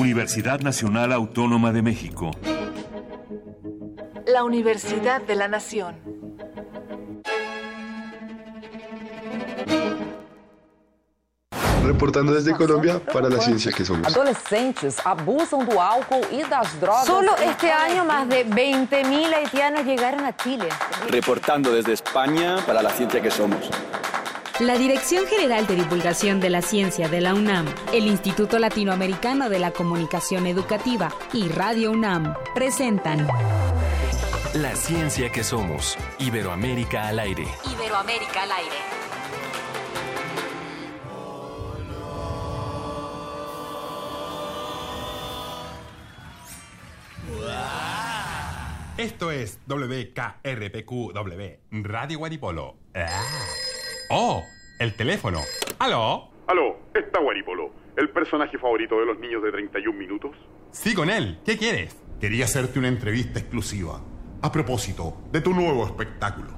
Universidad Nacional Autónoma de México. La Universidad de la Nación. Reportando desde Colombia para la ciencia que somos. Adolescentes abusan do álcool y das drogas. Solo este año más de 20.000 haitianos llegaron a Chile. Reportando desde España para la ciencia que somos. La Dirección General de Divulgación de la Ciencia de la UNAM, el Instituto Latinoamericano de la Comunicación Educativa y Radio UNAM presentan La ciencia que somos. Iberoamérica al aire. Iberoamérica al aire. Esto es WKRPQW, Radio Guaripolo. Ah. ¡Oh! El teléfono. ¿Aló? Aló, está Guaripolo, el personaje favorito de los niños de 31 minutos. Sí, con él. ¿Qué quieres? Quería hacerte una entrevista exclusiva. A propósito de tu nuevo espectáculo.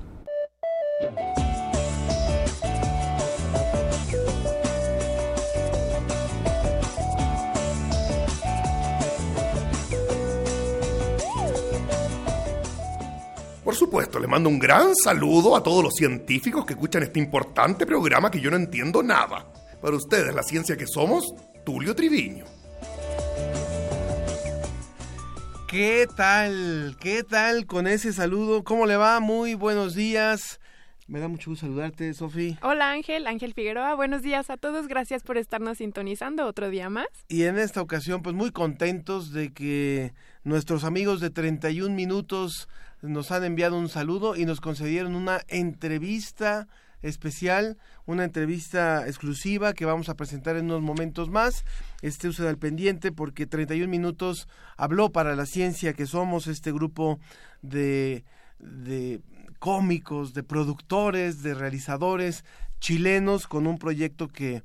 Por supuesto, le mando un gran saludo a todos los científicos que escuchan este importante programa que yo no entiendo nada. Para ustedes, la ciencia que somos, Tulio Triviño. ¿Qué tal? ¿Qué tal con ese saludo? ¿Cómo le va? Muy buenos días. Me da mucho gusto saludarte, Sofi. Hola Ángel, Ángel Figueroa. Buenos días a todos. Gracias por estarnos sintonizando otro día más. Y en esta ocasión, pues muy contentos de que nuestros amigos de 31 minutos nos han enviado un saludo y nos concedieron una entrevista especial, una entrevista exclusiva que vamos a presentar en unos momentos más. Esté usted al pendiente porque 31 minutos habló para la ciencia que somos este grupo de, de cómicos, de productores, de realizadores chilenos con un proyecto que,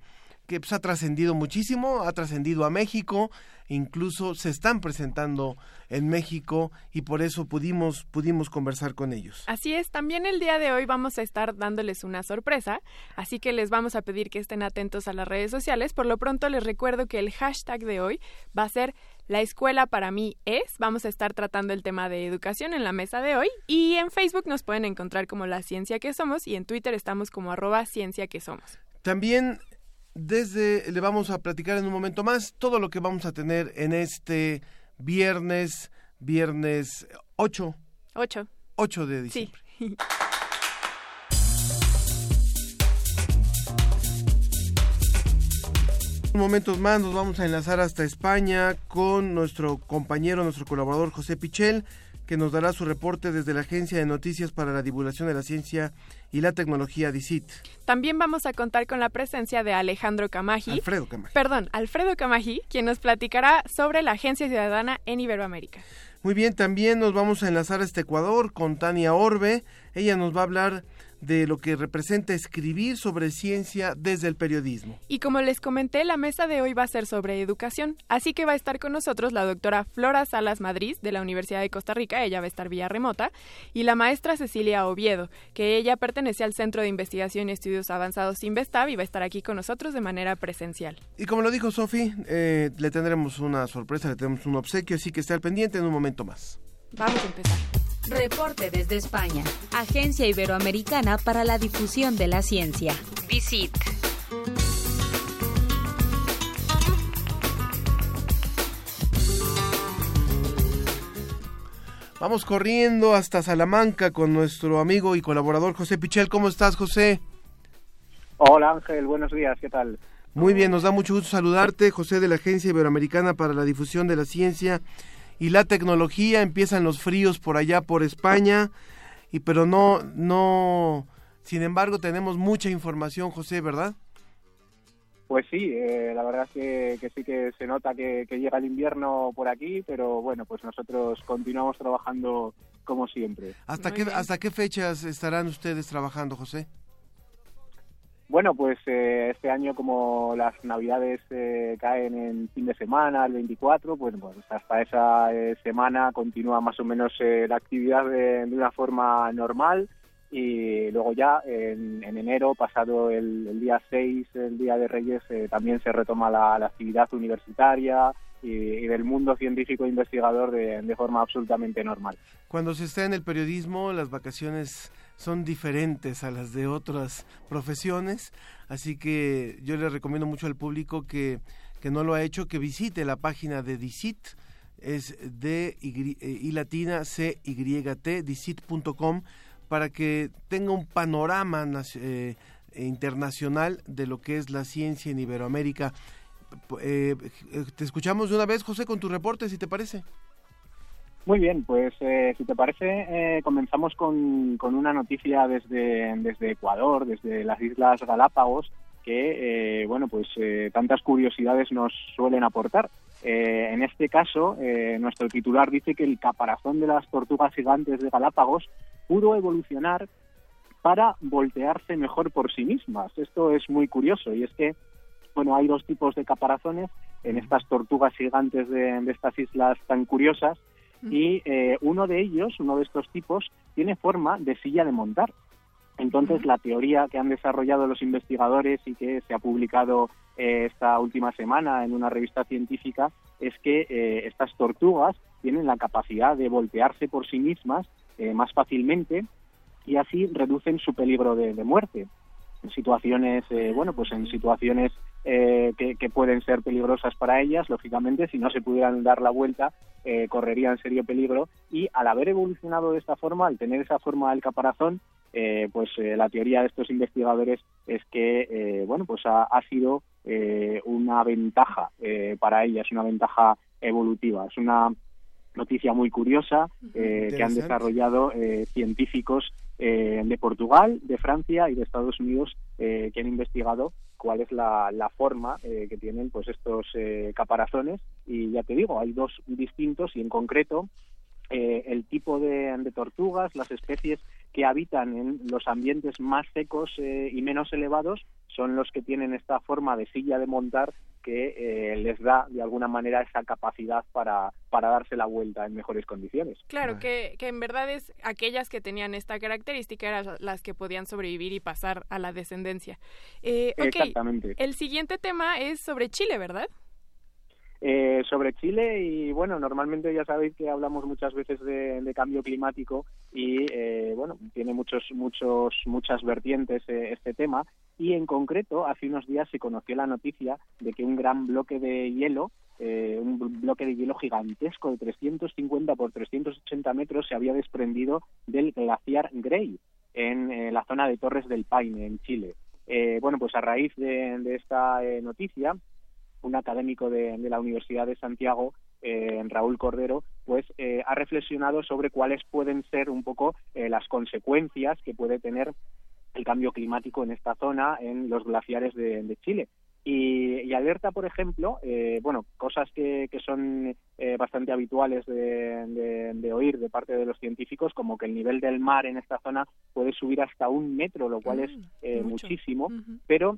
que pues, ha trascendido muchísimo, ha trascendido a México, incluso se están presentando en México y por eso pudimos pudimos conversar con ellos. Así es, también el día de hoy vamos a estar dándoles una sorpresa, así que les vamos a pedir que estén atentos a las redes sociales. Por lo pronto les recuerdo que el hashtag de hoy va a ser la escuela para mí es. Vamos a estar tratando el tema de educación en la mesa de hoy y en Facebook nos pueden encontrar como la ciencia que somos y en Twitter estamos como arroba ciencia que somos. También desde le vamos a platicar en un momento más todo lo que vamos a tener en este viernes, viernes 8. 8. 8 de diciembre. Sí. En momentos más nos vamos a enlazar hasta España con nuestro compañero, nuestro colaborador José Pichel, que nos dará su reporte desde la Agencia de Noticias para la Divulgación de la Ciencia y la Tecnología DICIT. También vamos a contar con la presencia de Alejandro Camaji. Alfredo Camaji. Perdón, Alfredo Camaji, quien nos platicará sobre la Agencia Ciudadana en Iberoamérica. Muy bien, también nos vamos a enlazar hasta Ecuador con Tania Orbe. Ella nos va a hablar de lo que representa escribir sobre ciencia desde el periodismo. Y como les comenté, la mesa de hoy va a ser sobre educación, así que va a estar con nosotros la doctora Flora Salas Madrid de la Universidad de Costa Rica, ella va a estar vía remota, y la maestra Cecilia Oviedo, que ella pertenece al Centro de Investigación y Estudios Avanzados Investab y va a estar aquí con nosotros de manera presencial. Y como lo dijo Sofi, eh, le tendremos una sorpresa, le tenemos un obsequio, así que esté al pendiente en un momento más. Vamos a empezar. Reporte desde España. Agencia Iberoamericana para la Difusión de la Ciencia. Visit. Vamos corriendo hasta Salamanca con nuestro amigo y colaborador José Pichel. ¿Cómo estás, José? Hola Ángel, buenos días, ¿qué tal? Muy bien, nos da mucho gusto saludarte, José de la Agencia Iberoamericana para la Difusión de la Ciencia y la Tecnología. Empiezan los fríos por allá por España, y pero no, no, sin embargo tenemos mucha información, José, ¿verdad? Pues sí, eh, la verdad es que, que, sí que se nota que, que, llega el invierno por aquí, pero bueno, pues nosotros continuamos trabajando como siempre. ¿Hasta qué, ¿Hasta qué fechas estarán ustedes trabajando, José? Bueno, pues eh, este año como las navidades eh, caen en fin de semana, el 24, pues, pues hasta esa eh, semana continúa más o menos la actividad de, una forma normal. Y luego ya en, enero, pasado el, día 6, el Día de Reyes, eh, también se retoma la, actividad universitaria y, del mundo científico e investigador de, forma absolutamente normal. Cuando se está en el periodismo, las vacaciones son diferentes a las de otras profesiones, así que yo le recomiendo mucho al público que, que no lo ha hecho, que visite la página de DICIT, es de y, y latina c y t dicit.com para que tenga un panorama eh, internacional de lo que es la ciencia en Iberoamérica. Eh, te escuchamos de una vez, José, con tu reporte, si te parece. Muy bien, pues eh, si te parece, comenzamos con, con, una noticia desde, desde Ecuador, desde las Islas Galápagos, que, bueno, pues tantas curiosidades nos suelen aportar. en este caso, nuestro titular dice que el caparazón de las tortugas gigantes de Galápagos pudo evolucionar para voltearse mejor por sí mismas. Esto es muy curioso y es que, bueno, hay dos tipos de caparazones en estas tortugas gigantes de, estas islas tan curiosas y eh, uno de ellos, uno de estos tipos, tiene forma de silla de montar. Entonces, la teoría que han desarrollado los investigadores y que se ha publicado eh, esta última semana en una revista científica es que eh, estas tortugas tienen la capacidad de voltearse por sí mismas más fácilmente y así reducen su peligro de, muerte situaciones eh, bueno pues en situaciones eh, que, pueden ser peligrosas para ellas lógicamente si no se pudieran dar la vuelta correrían serio peligro. Y al haber evolucionado de esta forma al tener esa forma del caparazón pues la teoría de estos investigadores es que bueno pues ha, ha sido una ventaja para ellas una ventaja evolutiva. Es una noticia muy curiosa eh, que han desarrollado eh, científicos eh, de Portugal, de Francia y de Estados Unidos que han investigado cuál es la, forma que tienen pues estos caparazones. Y ya te digo hay dos distintos y en concreto el tipo de, tortugas, las especies que habitan en los ambientes más secos y menos elevados son los que tienen esta forma de silla de montar que eh, les da de alguna manera esa capacidad para, para darse la vuelta en mejores condiciones. Claro, que, que en verdad es aquellas que tenían esta característica eran las que podían sobrevivir y pasar a la descendencia. Eh, Exactamente. El siguiente tema es sobre Chile, ¿verdad? Eh, sobre Chile y bueno, normalmente ya sabéis que hablamos muchas veces de, cambio climático y eh, bueno, tiene muchos, muchos, muchas vertientes eh, este tema y en concreto hace unos días se conoció la noticia de que un gran bloque de hielo un bloque de hielo gigantesco de 350 por 380 metros se había desprendido del glaciar Grey en la zona de Torres del Paine, en Chile. bueno, pues a raíz de esta noticia, un académico de, la Universidad de Santiago, eh, Raúl Cordero, pues eh, ha reflexionado sobre cuáles pueden ser un poco eh, las consecuencias que puede tener el cambio climático en esta zona, en los glaciares de, Chile. Y, alerta, por ejemplo, bueno, cosas que, son bastante habituales de, oír de parte de los científicos, como que el nivel del mar en esta zona puede subir hasta un metro, lo cual mm, es muchísimo, pero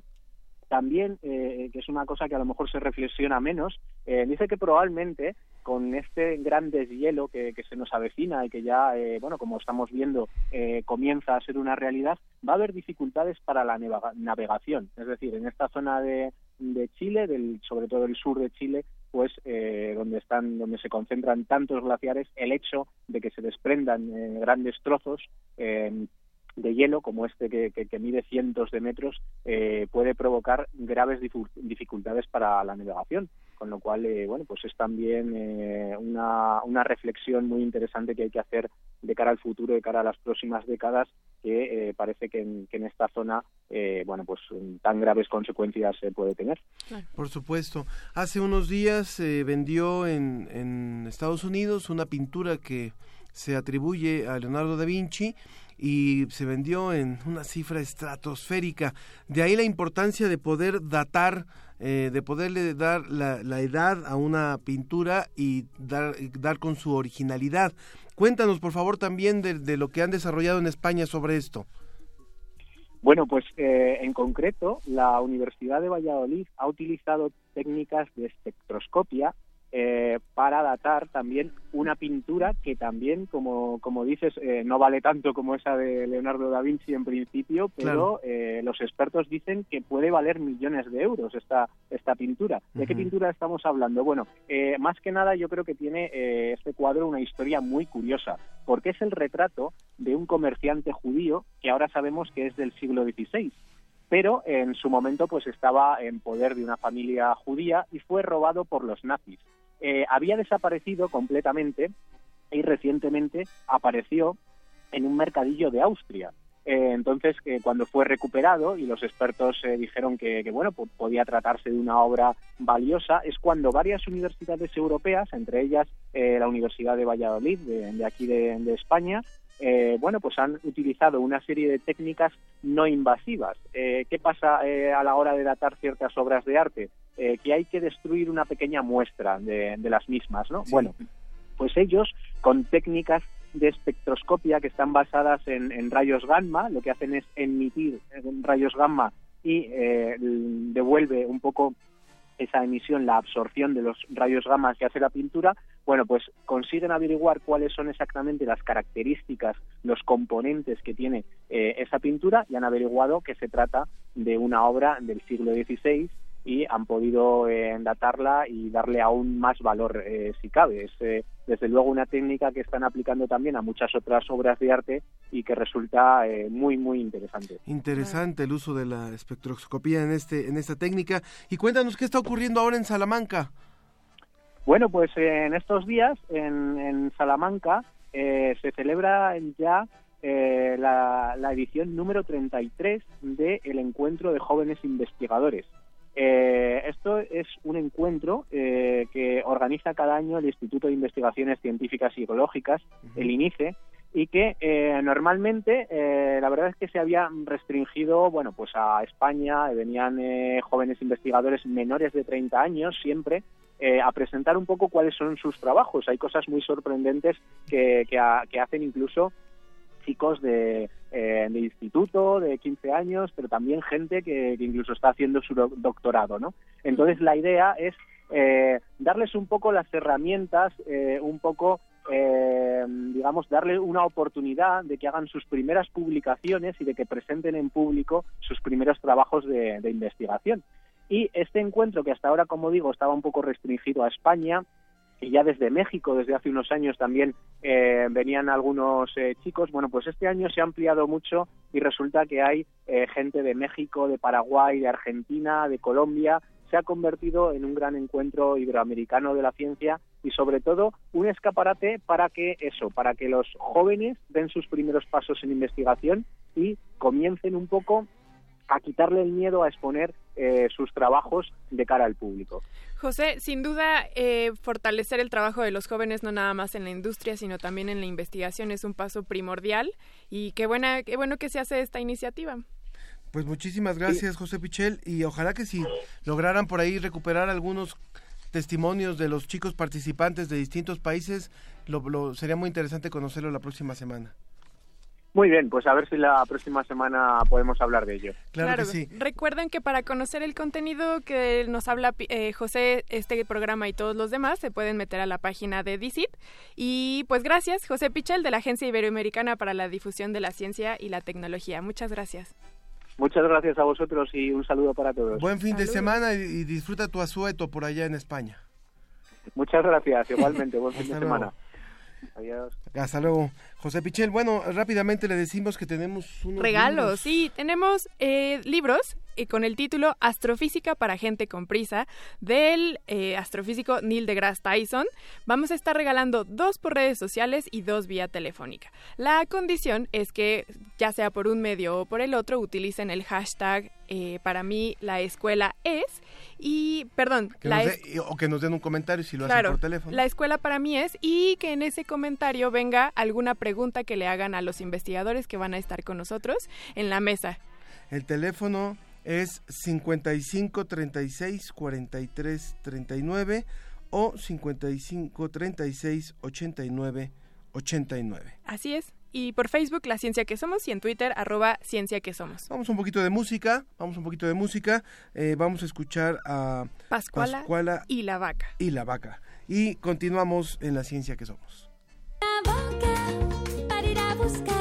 también, eh, que es una cosa que a lo mejor se reflexiona menos, eh, dice que probablemente con este gran deshielo que, se nos avecina y que ya, eh, bueno, como estamos viendo, comienza a ser una realidad, va a haber dificultades para la navegación. Es decir, en esta zona de, Chile, del, sobre todo el sur de Chile, pues donde están donde se concentran tantos glaciares el hecho de que se desprendan grandes trozos de hielo como este que, que, mide cientos de metros eh, puede provocar graves dificultades para la navegación. Con lo cual eh, bueno pues es también eh, una, una reflexión muy interesante que hay que hacer de cara al futuro de cara a las próximas décadas que parece que en, que en, esta zona bueno pues tan graves consecuencias se puede tener. Por supuesto. Hace unos días se vendió en, en Estados Unidos una pintura que se atribuye a Leonardo da Vinci y se vendió en una cifra estratosférica. De ahí la importancia de poder datar, eh, de poderle dar la, edad a una pintura y dar, dar con su originalidad. Cuéntanos, por favor, también de, lo que han desarrollado en España sobre esto. Bueno, pues eh, en concreto, la Universidad de Valladolid ha utilizado técnicas de espectroscopia eh, para datar también una pintura que también, como, como dices, eh, no vale tanto como esa de Leonardo da Vinci en principio, pero eh, los expertos dicen que puede valer millones de euros esta, esta pintura. ¿De qué pintura estamos hablando? Bueno, eh, más que nada yo creo que tiene eh, este cuadro una historia muy curiosa, porque es el retrato de un comerciante judío que ahora sabemos que es del siglo XVI pero en su momento pues estaba en poder de una familia judía y fue robado por los nazis. Eh, había desaparecido completamente y recientemente apareció en un mercadillo de Austria. Eh, entonces, eh, cuando fue recuperado y los expertos eh, dijeron que, que, bueno, po- podía tratarse de una obra valiosa, es cuando varias universidades europeas, entre ellas eh, la Universidad de Valladolid, de, de aquí de, de España, eh, bueno, pues han utilizado una serie de técnicas no invasivas. Eh, ¿Qué pasa eh, a la hora de datar ciertas obras de arte? Eh, que hay que destruir una pequeña muestra de, de las mismas, ¿no? Bueno, pues ellos, con técnicas de espectroscopia que están basadas en, en rayos gamma, lo que hacen es emitir eh, rayos gamma y eh, devuelve un poco esa emisión, la absorción de los rayos gamma que hace la pintura, bueno, pues consiguen averiguar cuáles son exactamente las características, los componentes que tiene eh, esa pintura y han averiguado que se trata de una obra del siglo XVI y han podido eh, datarla y darle aún más valor eh, si cabe. Es eh, desde luego una técnica que están aplicando también a muchas otras obras de arte y que resulta eh, muy muy interesante. Interesante el uso de la espectroscopía en este en esta técnica y cuéntanos qué está ocurriendo ahora en Salamanca. Bueno, pues eh, en estos días en, en Salamanca eh, se celebra ya eh, la, la edición número 33 del Encuentro de Jóvenes Investigadores. Eh, esto es un encuentro que organiza cada año el Instituto de Investigaciones Científicas y Ecológicas, el INICE, y que eh, normalmente eh, la verdad es que se había restringido bueno pues a España venían eh, jóvenes investigadores menores de 30 años siempre eh, a presentar un poco cuáles son sus trabajos. Hay cosas muy sorprendentes que, que, ha- que hacen incluso chicos de, eh, de instituto de 15 años pero también gente que, incluso está haciendo su doc- doctorado no entonces la idea es eh, darles un poco las herramientas eh, un poco eh, digamos, darle una oportunidad de que hagan sus primeras publicaciones y de que presenten en público sus primeros trabajos de, investigación. Y este encuentro, que hasta ahora, como digo, estaba un poco restringido a España, y ya desde México, desde hace unos años también eh, venían algunos eh, chicos. Bueno, pues este año se ha ampliado mucho y resulta que hay eh, gente de México, de Paraguay, de Argentina, de Colombia. Se ha convertido en un gran encuentro iberoamericano de la ciencia y sobre todo un escaparate para que eso, para que los jóvenes den sus primeros pasos en investigación y comiencen un poco a quitarle el miedo a exponer eh, sus trabajos de cara al público. José, sin duda, eh, fortalecer el trabajo de los jóvenes no nada más en la industria, sino también en la investigación es un paso primordial y qué bueno que se hace esta iniciativa. Pues muchísimas gracias, José Pichel, y ojalá que si lograran por ahí recuperar algunos testimonios de los chicos participantes de distintos países, lo, lo- sería muy interesante conocerlo la próxima semana. Muy bien, pues a ver si la próxima semana podemos hablar de ello. Claro, que sí. Recuerden que para conocer el contenido que nos habla eh, José, este programa y todos los demás, se pueden meter a la página de DICIT. Y pues gracias, José Pichel, de la Agencia Iberoamericana para la Difusión de la Ciencia y la Tecnología. Muchas gracias. Muchas gracias a vosotros y un saludo para todos. Buen fin de semana y, y disfruta tu asueto por allá en España. Muchas gracias, igualmente. Buen fin de Hasta luego. semana. Adiós. Hasta luego. José Pichel, bueno, rápidamente le decimos que tenemos unos Regalos, libros. sí, tenemos eh, libros con el título Astrofísica para gente con prisa del eh, astrofísico Neil deGrasse Tyson. Vamos a estar regalando dos por redes sociales y dos vía telefónica. La condición es que ya sea por un medio o por el otro utilicen el hashtag eh, para mí la escuela es y perdón Que la dé- o que nos den un comentario si lo Claro, hacen por teléfono. la escuela para mí es y que en ese comentario venga alguna pregunta que le hagan a los investigadores que van a estar con nosotros en la mesa. El teléfono es 55 36 43 39 o 55 36 89 89. Así es. y por Facebook La Ciencia que Somos y en Twitter arroba Ciencia que Somos. Vamos un poquito de música, vamos un poquito de música, eh, vamos a escuchar a Pascuala, Pascuala y la vaca. y la vaca. Y continuamos en La Ciencia que Somos. La boca para ir a buscarte.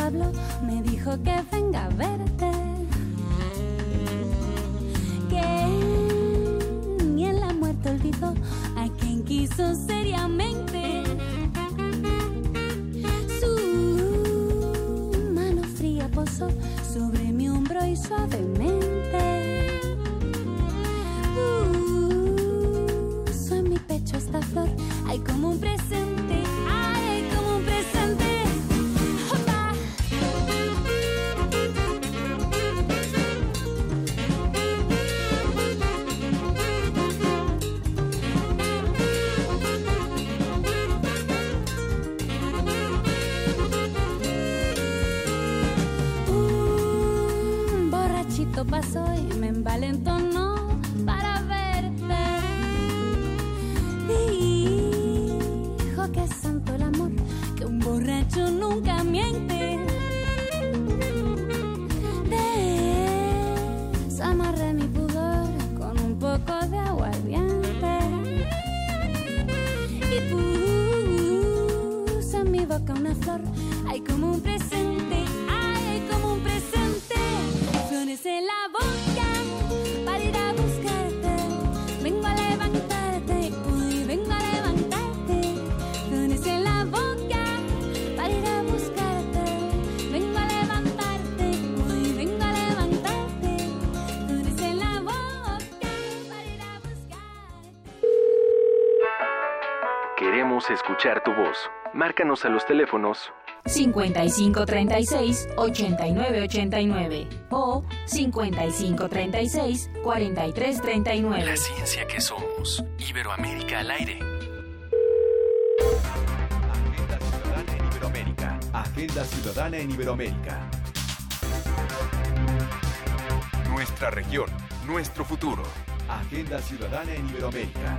Habló, me dijo que venga a verte. Que ni en la muerte olvidó a quien quiso seriamente. Su mano fría posó sobre mi hombro y suavemente. Puso en mi pecho esta flor, hay como un presente, nunca miente. Desamarré mi pudor con un poco de aguardiente. Y puse en mi boca una flor, hay como un presente, hay como un presente. Flores en la boca Queremos escuchar tu voz. Márcanos a los teléfonos 5536-8989 o 5536-4339. La ciencia que somos. Iberoamérica al aire. Agenda Ciudadana en Iberoamérica. Agenda Ciudadana en Iberoamérica. Nuestra región, nuestro futuro. Agenda Ciudadana en Iberoamérica.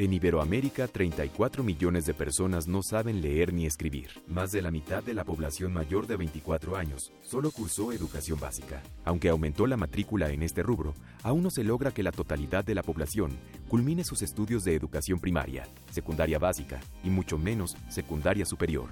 En Iberoamérica, 34 millones de personas no saben leer ni escribir. Más de la mitad de la población mayor de 24 años solo cursó educación básica. Aunque aumentó la matrícula en este rubro, aún no se logra que la totalidad de la población culmine sus estudios de educación primaria, secundaria básica y mucho menos secundaria superior.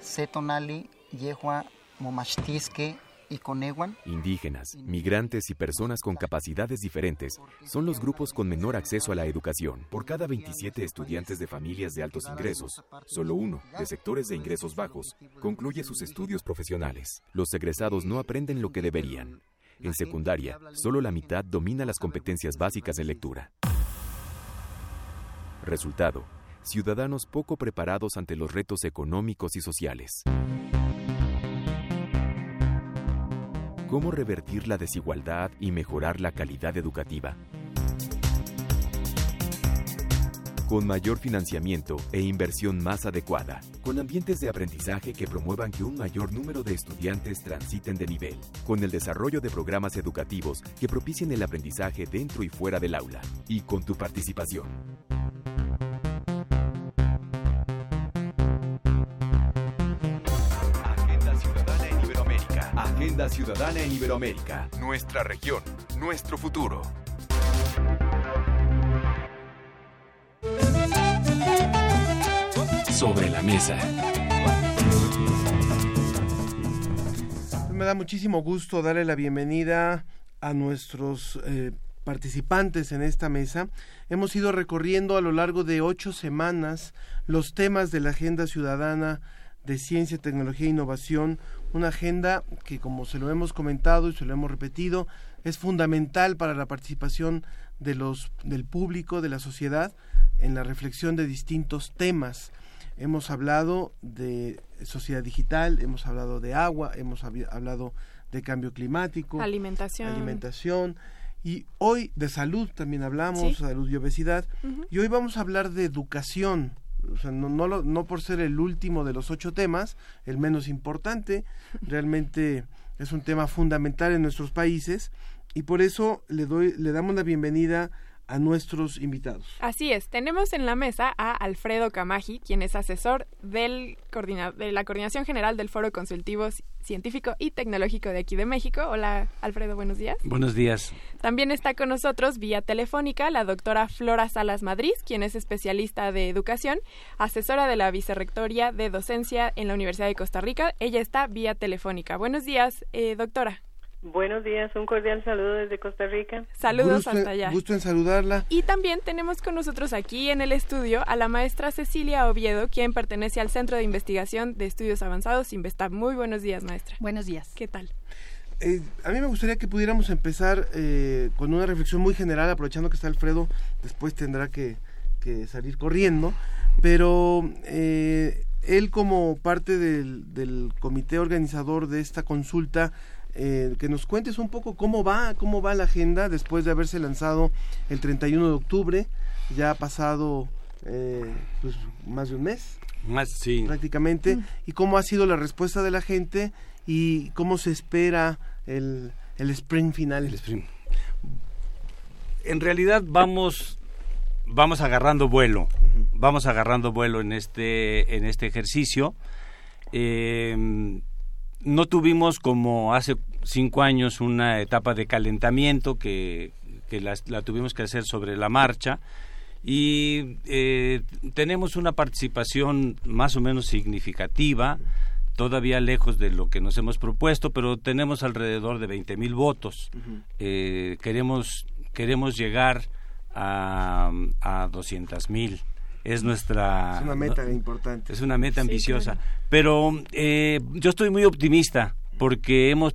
Setonali, Yehua, Momachtisque y Coneguan. Indígenas, migrantes y personas con capacidades diferentes son los grupos con menor acceso a la educación. Por cada 27 estudiantes de familias de altos ingresos, solo uno, de sectores de ingresos bajos, concluye sus estudios profesionales. Los egresados no aprenden lo que deberían. En secundaria, solo la mitad domina las competencias básicas de lectura. Resultado, ciudadanos poco preparados ante los retos económicos y sociales. ¿Cómo revertir la desigualdad y mejorar la calidad educativa? Con mayor financiamiento e inversión más adecuada, con ambientes de aprendizaje que promuevan que un mayor número de estudiantes transiten de nivel, con el desarrollo de programas educativos que propicien el aprendizaje dentro y fuera del aula, y con tu participación. Agenda Ciudadana en Iberoamérica. Nuestra región, nuestro futuro. Sobre la mesa. Me da muchísimo gusto darle la bienvenida a nuestros eh, participantes en esta mesa. Hemos ido recorriendo a lo largo de ocho semanas los temas de la agenda ciudadana de ciencia, tecnología e innovación, una agenda que como se lo hemos comentado y se lo hemos repetido, es fundamental para la participación de los, del público, de la sociedad, en la reflexión de distintos temas. Hemos hablado de sociedad digital, hemos hablado de agua, hemos hablado de cambio climático, alimentación, alimentación y hoy de salud también hablamos, salud y obesidad, y hoy vamos a hablar de educación, o sea, no, no, no por ser el último de los ocho temas, el menos importante, realmente es un tema fundamental en nuestros países y por eso le doy, le damos la bienvenida a nuestros invitados. Así es, tenemos en la mesa a Alfredo Camaji, quien es asesor del de la Coordinación General del Foro Consultivo Científico y Tecnológico de aquí de México. Hola, Alfredo, buenos días. Buenos días. También está con nosotros vía telefónica la doctora Flora Salas Madrid, quien es especialista de educación, asesora de la Vicerrectoría de Docencia en la Universidad de Costa Rica. Ella está vía telefónica. Buenos días, eh, doctora. Buenos días, un cordial saludo desde Costa Rica. Saludos hasta allá. Gusto en saludarla. Y también tenemos con nosotros aquí en el estudio a la maestra Cecilia Oviedo, quien pertenece al Centro de Investigación de Estudios Avanzados Investa. Muy buenos días, maestra. Buenos días. ¿Qué tal? Eh, a mí me gustaría que pudiéramos empezar eh, con una reflexión muy general, aprovechando que está Alfredo, después tendrá que, salir corriendo, pero eh, él como parte del, del comité organizador de esta consulta, eh, que nos cuentes un poco cómo va, cómo va la agenda después de haberse lanzado el 31 de octubre, ya ha pasado eh, pues, más de un mes. Más, sí. Prácticamente. Mm. Y cómo ha sido la respuesta de la gente y cómo se espera el, el sprint final. El sprint. En realidad vamos, vamos agarrando vuelo. Vamos agarrando vuelo en este, en este ejercicio. Eh, no tuvimos como hace cinco años una etapa de calentamiento que, la, tuvimos que hacer sobre la marcha y eh, tenemos una participación más o menos significativa, todavía lejos de lo que nos hemos propuesto, pero tenemos alrededor de 20 mil votos. Eh, queremos, queremos llegar a, a 200 mil es nuestra... Es una meta importante. Es una meta ambiciosa. Pero eh, yo estoy muy optimista porque hemos,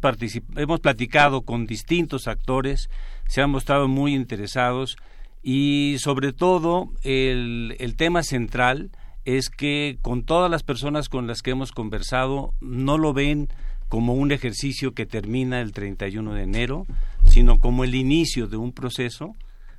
hemos platicado con distintos actores, se han mostrado muy interesados y sobre todo el, el tema central es que con todas las personas con las que hemos conversado no lo ven como un ejercicio que termina el 31 de enero, sino como el inicio de un proceso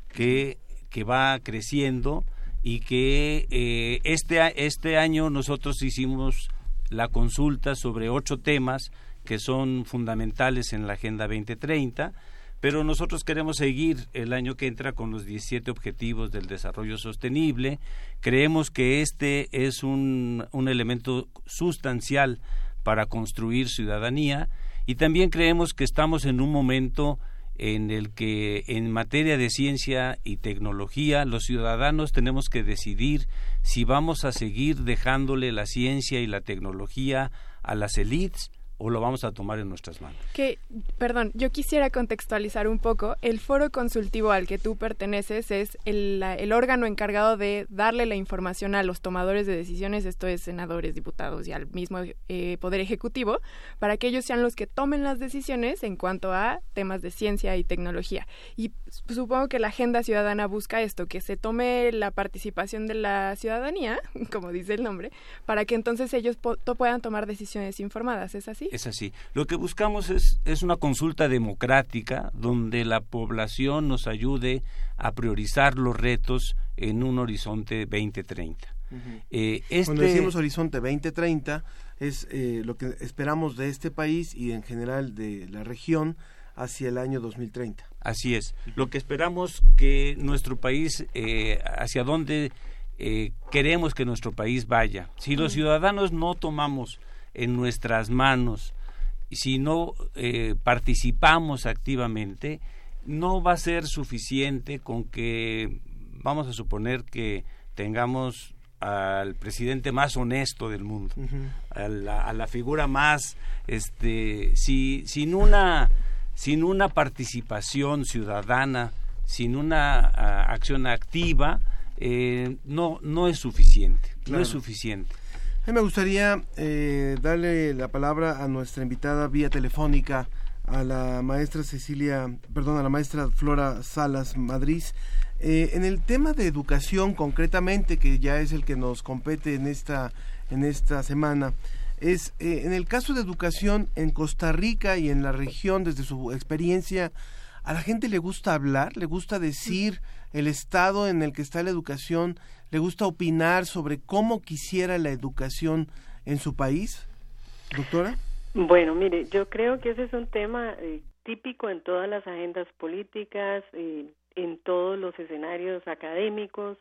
que, que va creciendo y que eh, este, este año nosotros hicimos la consulta sobre ocho temas que son fundamentales en la Agenda 2030, pero nosotros queremos seguir el año que entra con los 17 Objetivos del Desarrollo Sostenible. Creemos que este es un, un elemento sustancial para construir ciudadanía y también creemos que estamos en un momento en el que en materia de ciencia y tecnología los ciudadanos tenemos que decidir si vamos a seguir dejándole la ciencia y la tecnología a las élites o lo vamos a tomar en nuestras manos. Que, perdón, yo quisiera contextualizar un poco. El foro consultivo al que tú perteneces es el, el, órgano encargado de darle la información a los tomadores de decisiones, esto es senadores, diputados y al mismo eh, Poder Ejecutivo, para que ellos sean los que tomen las decisiones en cuanto a temas de ciencia y tecnología. Y supongo que la agenda ciudadana busca esto, que se tome la participación de la ciudadanía, como dice el nombre, para que entonces ellos puedan tomar decisiones informadas. ¿Es así? Es así. Lo que buscamos es, es una consulta democrática donde la población nos ayude a priorizar los retos en un horizonte 2030. Eh, este Cuando decimos horizonte 2030 es eh, lo que esperamos de este país y en general de la región hacia el año 2030. Así es. Lo que esperamos que nuestro país, eh, hacia dónde queremos que nuestro país vaya. Si los ciudadanos no tomamos en nuestras manos, si no eh, participamos activamente, no va a ser suficiente con que, vamos a suponer que tengamos al presidente más honesto del mundo, a, la, figura más, este, si, sin una, sin una participación ciudadana, sin una acción activa, eh, no, no es suficiente, no es suficiente. Me gustaría eh, darle la palabra a nuestra invitada vía telefónica, a la maestra Cecilia, perdón, a la maestra Flora Salas Madrid. Eh, en el tema de educación concretamente, que ya es el que nos compete en esta, en esta semana, es eh, en el caso de educación en Costa Rica y en la región, desde su experiencia, a la gente le gusta hablar, le gusta decir el estado en el que está la educación, le gusta opinar sobre cómo quisiera la educación en su país, doctora. Bueno, mire, yo creo que ese es un tema eh, típico en todas las agendas políticas, eh, en todos los escenarios académicos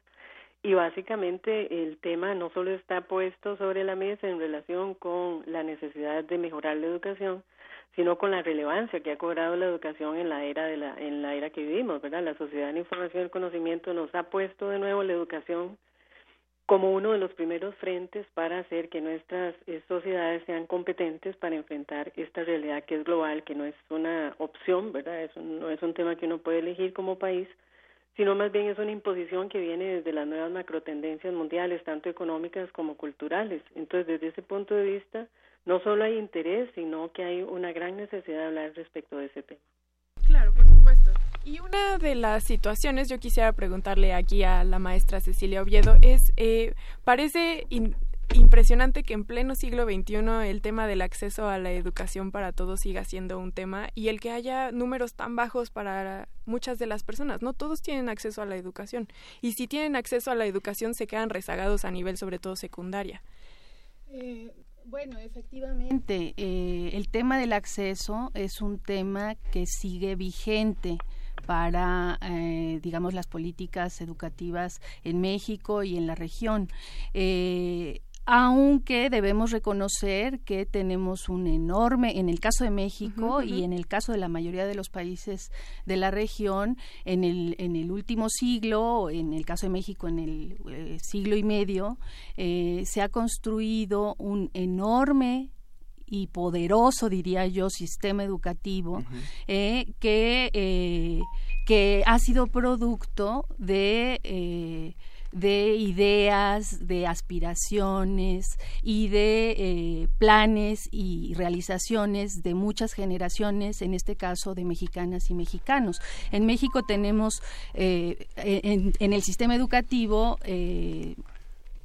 y básicamente el tema no solo está puesto sobre la mesa en relación con la necesidad de mejorar la educación, sino con la relevancia que ha cobrado la educación en la era de la en la era que vivimos, ¿verdad? La sociedad de la información y el conocimiento nos ha puesto de nuevo la educación como uno de los primeros frentes para hacer que nuestras eh, sociedades sean competentes para enfrentar esta realidad que es global, que no es una opción, ¿verdad? Es no es un tema que uno puede elegir como país, sino más bien es una imposición que viene desde las nuevas macrotendencias mundiales, tanto económicas como culturales. Entonces, desde ese punto de vista, no solo hay interés, sino que hay una gran necesidad de hablar respecto de ese tema. Claro, por supuesto. Y una de las situaciones, yo quisiera preguntarle aquí a la maestra Cecilia Oviedo, es, eh, parece impresionante que en pleno siglo XXI el tema del acceso a la educación para todos siga siendo un tema y el que haya números tan bajos para muchas de las personas. No todos tienen acceso a la educación y si tienen acceso a la educación se quedan rezagados a nivel sobre todo secundaria. Eh, bueno, efectivamente, eh, el tema del acceso es un tema que sigue vigente para, eh, digamos, las políticas educativas en México y en la región. Eh, aunque debemos reconocer que tenemos un enorme, en el caso de México y en el caso de la mayoría de los países de la región, en el, en el último siglo, en el caso de México en el eh, siglo y medio, eh, se ha construido un enorme y poderoso, diría yo, sistema educativo eh, que, que ha sido producto de de ideas, de aspiraciones y de eh, planes y realizaciones de muchas generaciones, en este caso de mexicanas y mexicanos. En México tenemos eh, en, el sistema educativo eh,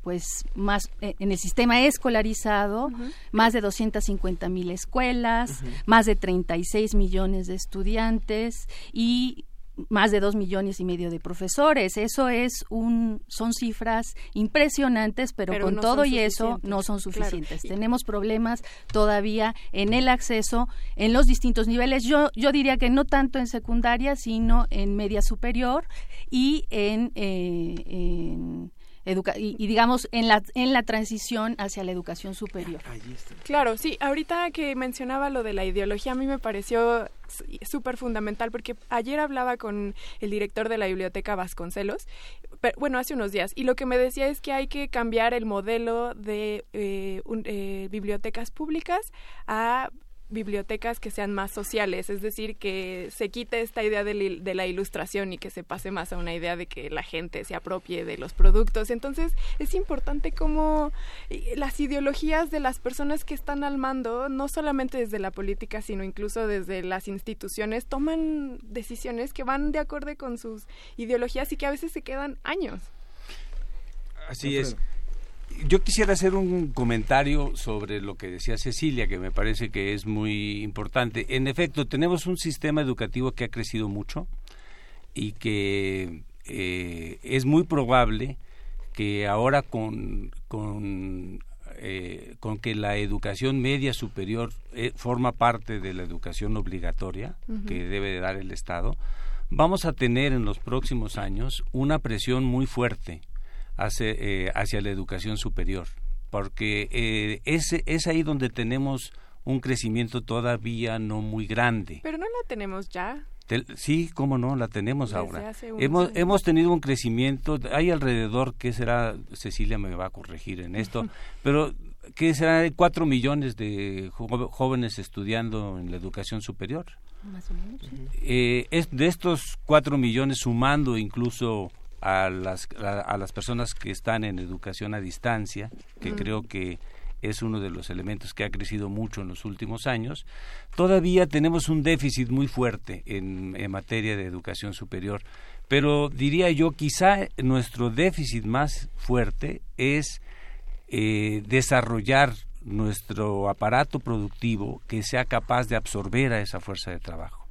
pues más en el sistema escolarizado, más de 250 mil escuelas, más de 36 millones de estudiantes y más de dos millones y medio de profesores. Eso es un, son cifras impresionantes, pero, con todo y eso no son suficientes. Tenemos problemas todavía en el acceso en los distintos niveles. Yo, yo diría que no tanto en secundaria, sino en media superior y en, eh, en y, digamos en la en la transición hacia la educación superior. Claro, sí, ahorita que mencionaba lo de la ideología a mí me pareció súper fundamental porque ayer hablaba con el director de la biblioteca Vasconcelos, bueno, hace unos días, y lo que me decía es que hay que cambiar el modelo de eh, eh, bibliotecas públicas a bibliotecas que sean más sociales, es decir, que se quite esta idea de, de, la ilustración y que se pase más a una idea de que la gente se apropie de los productos. Entonces, es importante cómo las ideologías de las personas que están al mando, no solamente desde la política, sino incluso desde las instituciones, toman decisiones que van de acuerdo con sus ideologías y que a veces se quedan años. Así es yo quisiera hacer un comentario sobre lo que decía Cecilia, que me parece que es muy importante. En efecto, tenemos un sistema educativo que ha crecido mucho y que eh, es muy probable que ahora con, con, eh, con que la educación media superior eh, forma parte de la educación obligatoria que debe de dar el Estado, vamos a tener en los próximos años una presión muy fuerte hacia, eh, hacia la educación superior, porque eh, es, es ahí donde tenemos un crecimiento todavía no muy grande. Pero no la tenemos ya. sí, cómo no, la tenemos ahora. Hemos, hemos tenido un crecimiento, hay alrededor, ¿qué será? Cecilia me va a corregir en esto, pero ¿qué será? Hay cuatro millones de jóvenes estudiando en la educación superior. Más o menos. Eh, es de estos cuatro millones, sumando incluso a las, a, las personas que están en educación a distancia, que creo que es uno de los elementos que ha crecido mucho en los últimos años, todavía tenemos un déficit muy fuerte en, en materia de educación superior. Pero diría yo, quizá nuestro déficit más fuerte es eh, desarrollar nuestro aparato productivo que sea capaz de absorber a esa fuerza de trabajo.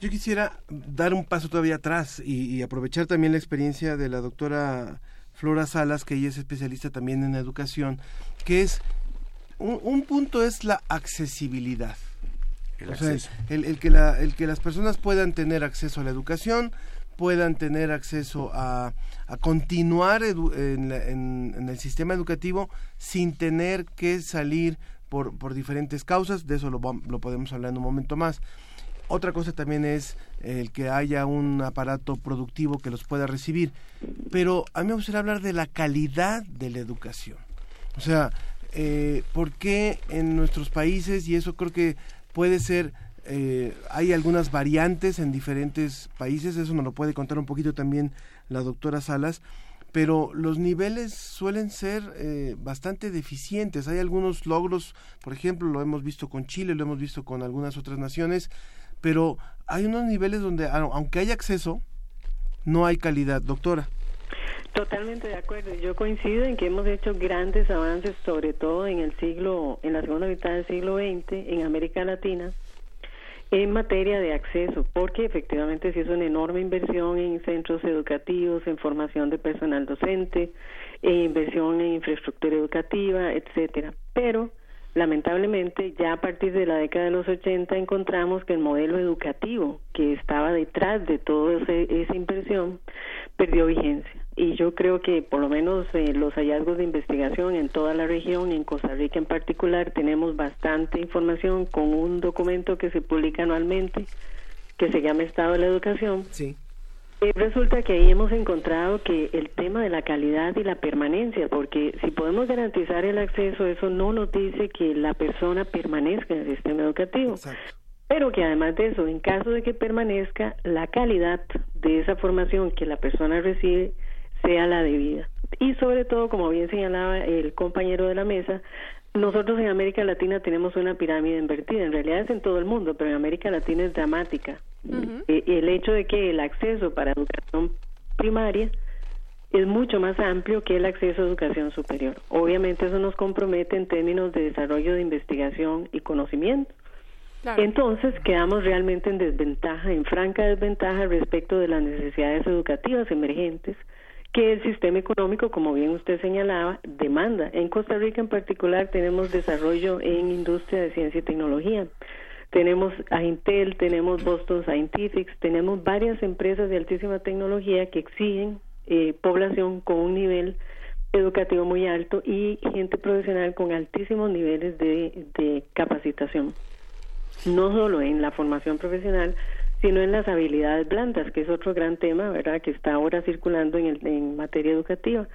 Yo quisiera dar un paso todavía atrás y, aprovechar también la experiencia de la doctora Flora Salas, que ella es especialista también en educación, que es, un, punto es la accesibilidad. El, o sea, el, que la, el que las personas puedan tener acceso a la educación, puedan tener acceso a, a continuar en, en, el sistema educativo sin tener que salir por, por diferentes causas, de eso lo, lo podemos hablar en un momento más. Otra cosa también es el que haya un aparato productivo que los pueda recibir. Pero a mí me gustaría hablar de la calidad de la educación. O sea, eh, ¿por qué en nuestros países, y eso creo que puede ser, eh, hay algunas variantes en diferentes países, eso nos lo puede contar un poquito también la doctora Salas, pero los niveles suelen ser eh, bastante deficientes. Hay algunos logros, por ejemplo, lo hemos visto con Chile, lo hemos visto con algunas otras naciones, pero hay unos niveles donde, aunque hay acceso, no hay calidad. Doctora. Totalmente de acuerdo. Yo coincido en que hemos hecho grandes avances, sobre todo en el siglo, en la segunda mitad del siglo XX, en América Latina, en materia de acceso, porque efectivamente sí es una enorme inversión en centros educativos, en formación de personal docente, en inversión en infraestructura educativa, etcétera. Pero lamentablemente ya a partir de la década de los 80 encontramos que el modelo educativo que estaba detrás de toda esa inversión perdió vigencia. Y yo creo que por lo menos eh, los hallazgos de investigación en toda la región, en Costa Rica en particular, tenemos bastante información con un documento que se publica anualmente que se llama Estado de la Educación. Sí resulta que ahí hemos encontrado que el tema de la calidad y la permanencia, porque si podemos garantizar el acceso, eso no nos dice que la persona permanezca en el sistema educativo. Pero que además de eso, en caso de que permanezca, la calidad de esa formación que la persona recibe sea la debida. Y sobre todo, como bien señalaba el compañero de la mesa, nosotros en América Latina tenemos una pirámide invertida, en realidad es en todo el mundo, pero en América Latina es dramática. Eh, el hecho de que el acceso para educación primaria es mucho más amplio que el acceso a educación superior. Obviamente eso nos compromete en términos de desarrollo de investigación y conocimiento. Entonces quedamos realmente en desventaja, en franca desventaja respecto de las necesidades educativas emergentes que el sistema económico, como bien usted señalaba, demanda. En Costa Rica en particular tenemos desarrollo en industria de ciencia y tecnología. Tenemos a Intel, tenemos Boston Scientific, tenemos varias empresas de altísima tecnología que exigen eh, población con un nivel educativo muy alto y gente profesional con altísimos niveles de capacitación. No solo en la formación profesional, sino en las habilidades blandas, que es otro gran tema, ¿verdad?, que está ahora circulando en, el, en materia educativa.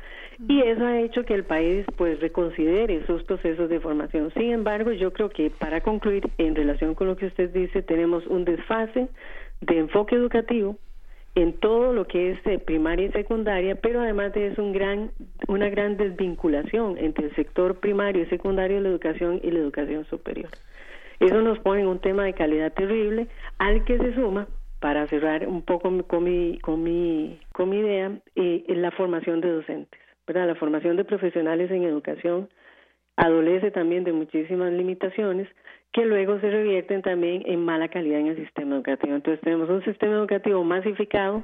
Y eso ha hecho que el país, pues, reconsidere esos procesos de formación. Sin embargo, yo creo que, para concluir, en relación con lo que usted dice, tenemos un desfase de enfoque educativo en todo lo que es primaria y secundaria, pero además de eso un gran, una gran desvinculación entre el sector primario y secundario de la educación y la educación superior. Eso nos pone en un tema de calidad terrible, al que se suma, para cerrar un poco con mi, con mi, con mi idea, eh, la formación de docentes. ¿verdad? La formación de profesionales en educación adolece también de muchísimas limitaciones que luego se revierten también en mala calidad en el sistema educativo. Entonces tenemos un sistema educativo masificado,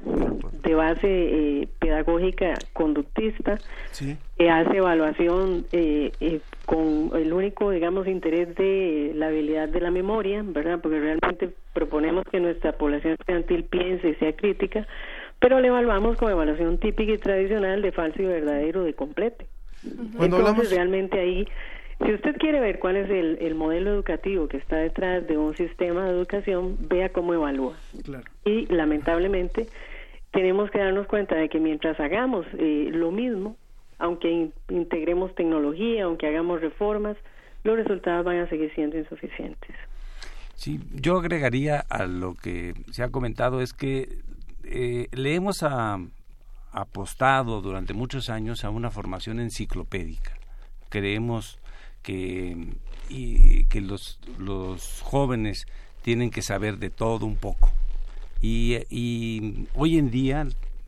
de base eh, pedagógica conductista, que hace evaluación eh, eh, con el único, digamos, interés de la habilidad de la memoria, ¿verdad? Porque realmente proponemos que nuestra población estudiantil piense y sea crítica, pero le evaluamos con evaluación típica y tradicional de falso y verdadero de complete. Entonces realmente ahí si usted quiere ver cuál es el, modelo educativo que está detrás de un sistema de educación, vea cómo evalúa. Y lamentablemente tenemos que darnos cuenta de que mientras hagamos eh, lo mismo, aunque integremos tecnología, aunque hagamos reformas, los resultados van a seguir siendo insuficientes. Sí, yo agregaría a lo que se ha comentado es que eh, leemos a, apostado durante muchos años a una formación enciclopédica. Creemos que, y, que los, los jóvenes tienen que saber de todo un poco. Y, y hoy en día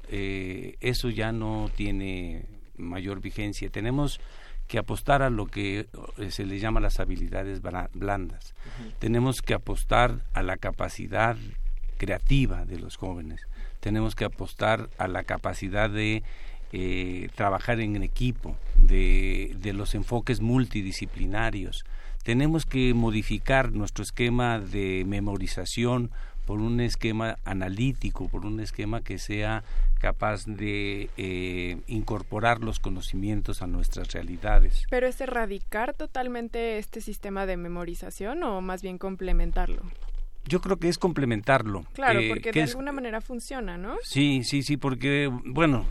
eh, eso ya no tiene mayor vigencia. Tenemos que apostar a lo que eh, se le llama las habilidades blandas. Tenemos que apostar a la capacidad creativa de los jóvenes. Tenemos que apostar a la capacidad de eh, trabajar en equipo, de, de los enfoques multidisciplinarios. Tenemos que modificar nuestro esquema de memorización por un esquema analítico, por un esquema que sea capaz de eh, incorporar los conocimientos a nuestras realidades. ¿Pero es erradicar totalmente este sistema de memorización o más bien complementarlo? Yo creo que es complementarlo. Claro, porque de alguna manera funciona, ¿no? Sí, sí, sí, porque, bueno,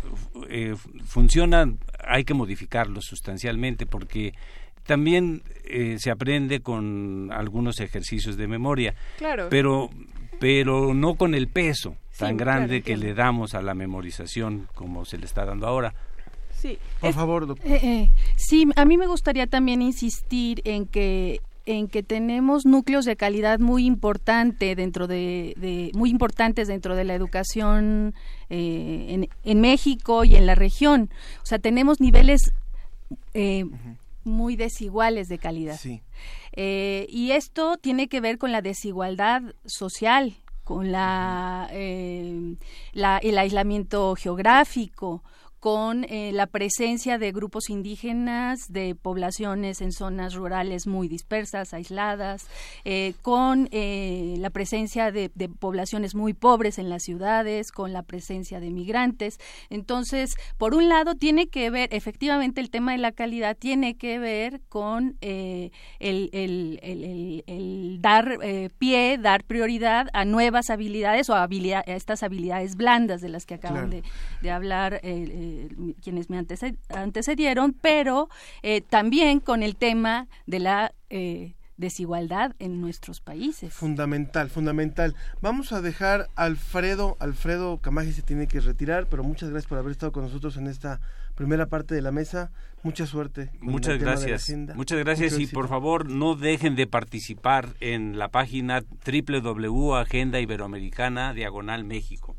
eh, funciona, hay que modificarlo sustancialmente porque también eh, se aprende con algunos ejercicios de memoria. Claro. Pero, pero no con el peso tan grande que le damos a la memorización como se le está dando ahora. Sí. Por favor, doctor. Eh, eh, sí, a mí me gustaría también insistir en que en que tenemos núcleos de calidad muy importante dentro de, muy importantes dentro de la educación eh, en, en, México y en la región. O sea, tenemos niveles eh, muy desiguales de calidad. Sí. Eh, y esto tiene que ver con la desigualdad social, con la, eh, la el aislamiento geográfico, con eh, la presencia de grupos indígenas, de poblaciones en zonas rurales muy dispersas, aisladas, eh, con eh, la presencia de, de, poblaciones muy pobres en las ciudades, con la presencia de migrantes. Entonces, por un lado, tiene que ver, efectivamente, el tema de la calidad tiene que ver con el, el, el, el, dar pie, dar prioridad a nuevas habilidades o a, habilidad, a estas habilidades blandas de las que acaban claro. de, de, hablar quienes me antecedieron, pero eh, también con el tema de la eh, desigualdad en nuestros países. Fundamental, fundamental. Vamos a dejar a Alfredo, Alfredo Camaji se tiene que retirar, pero muchas gracias por haber estado con nosotros en esta primera parte de la mesa. Mucha suerte. Muchas gracias. Muchas gracias Mucho y por favor no dejen de participar en la página www Agenda Iberoamericana Diagonal México.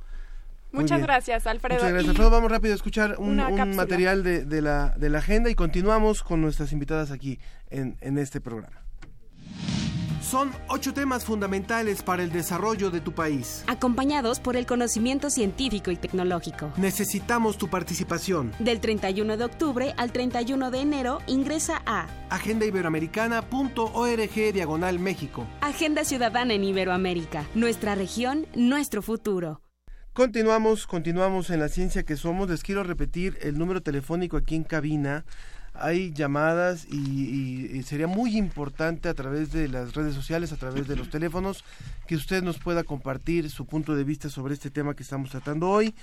Muchas gracias, Alfredo. Muchas gracias, Alfredo. Vamos rápido a escuchar un, un material de, de, la, de la agenda y continuamos con nuestras invitadas aquí en, en este programa. Son ocho temas fundamentales para el desarrollo de tu país. Acompañados por el conocimiento científico y tecnológico. Necesitamos tu participación. Del 31 de octubre al 31 de enero ingresa a agendaiberoamericana.org diagonal México. Agenda Ciudadana en Iberoamérica. Nuestra región, nuestro futuro. Continuamos, continuamos en la ciencia que somos. Les quiero repetir el número telefónico aquí en cabina. Hay llamadas y, sería muy importante a través de las redes sociales, a través de los teléfonos, que usted nos pueda compartir su punto de vista sobre este tema que estamos tratando hoy.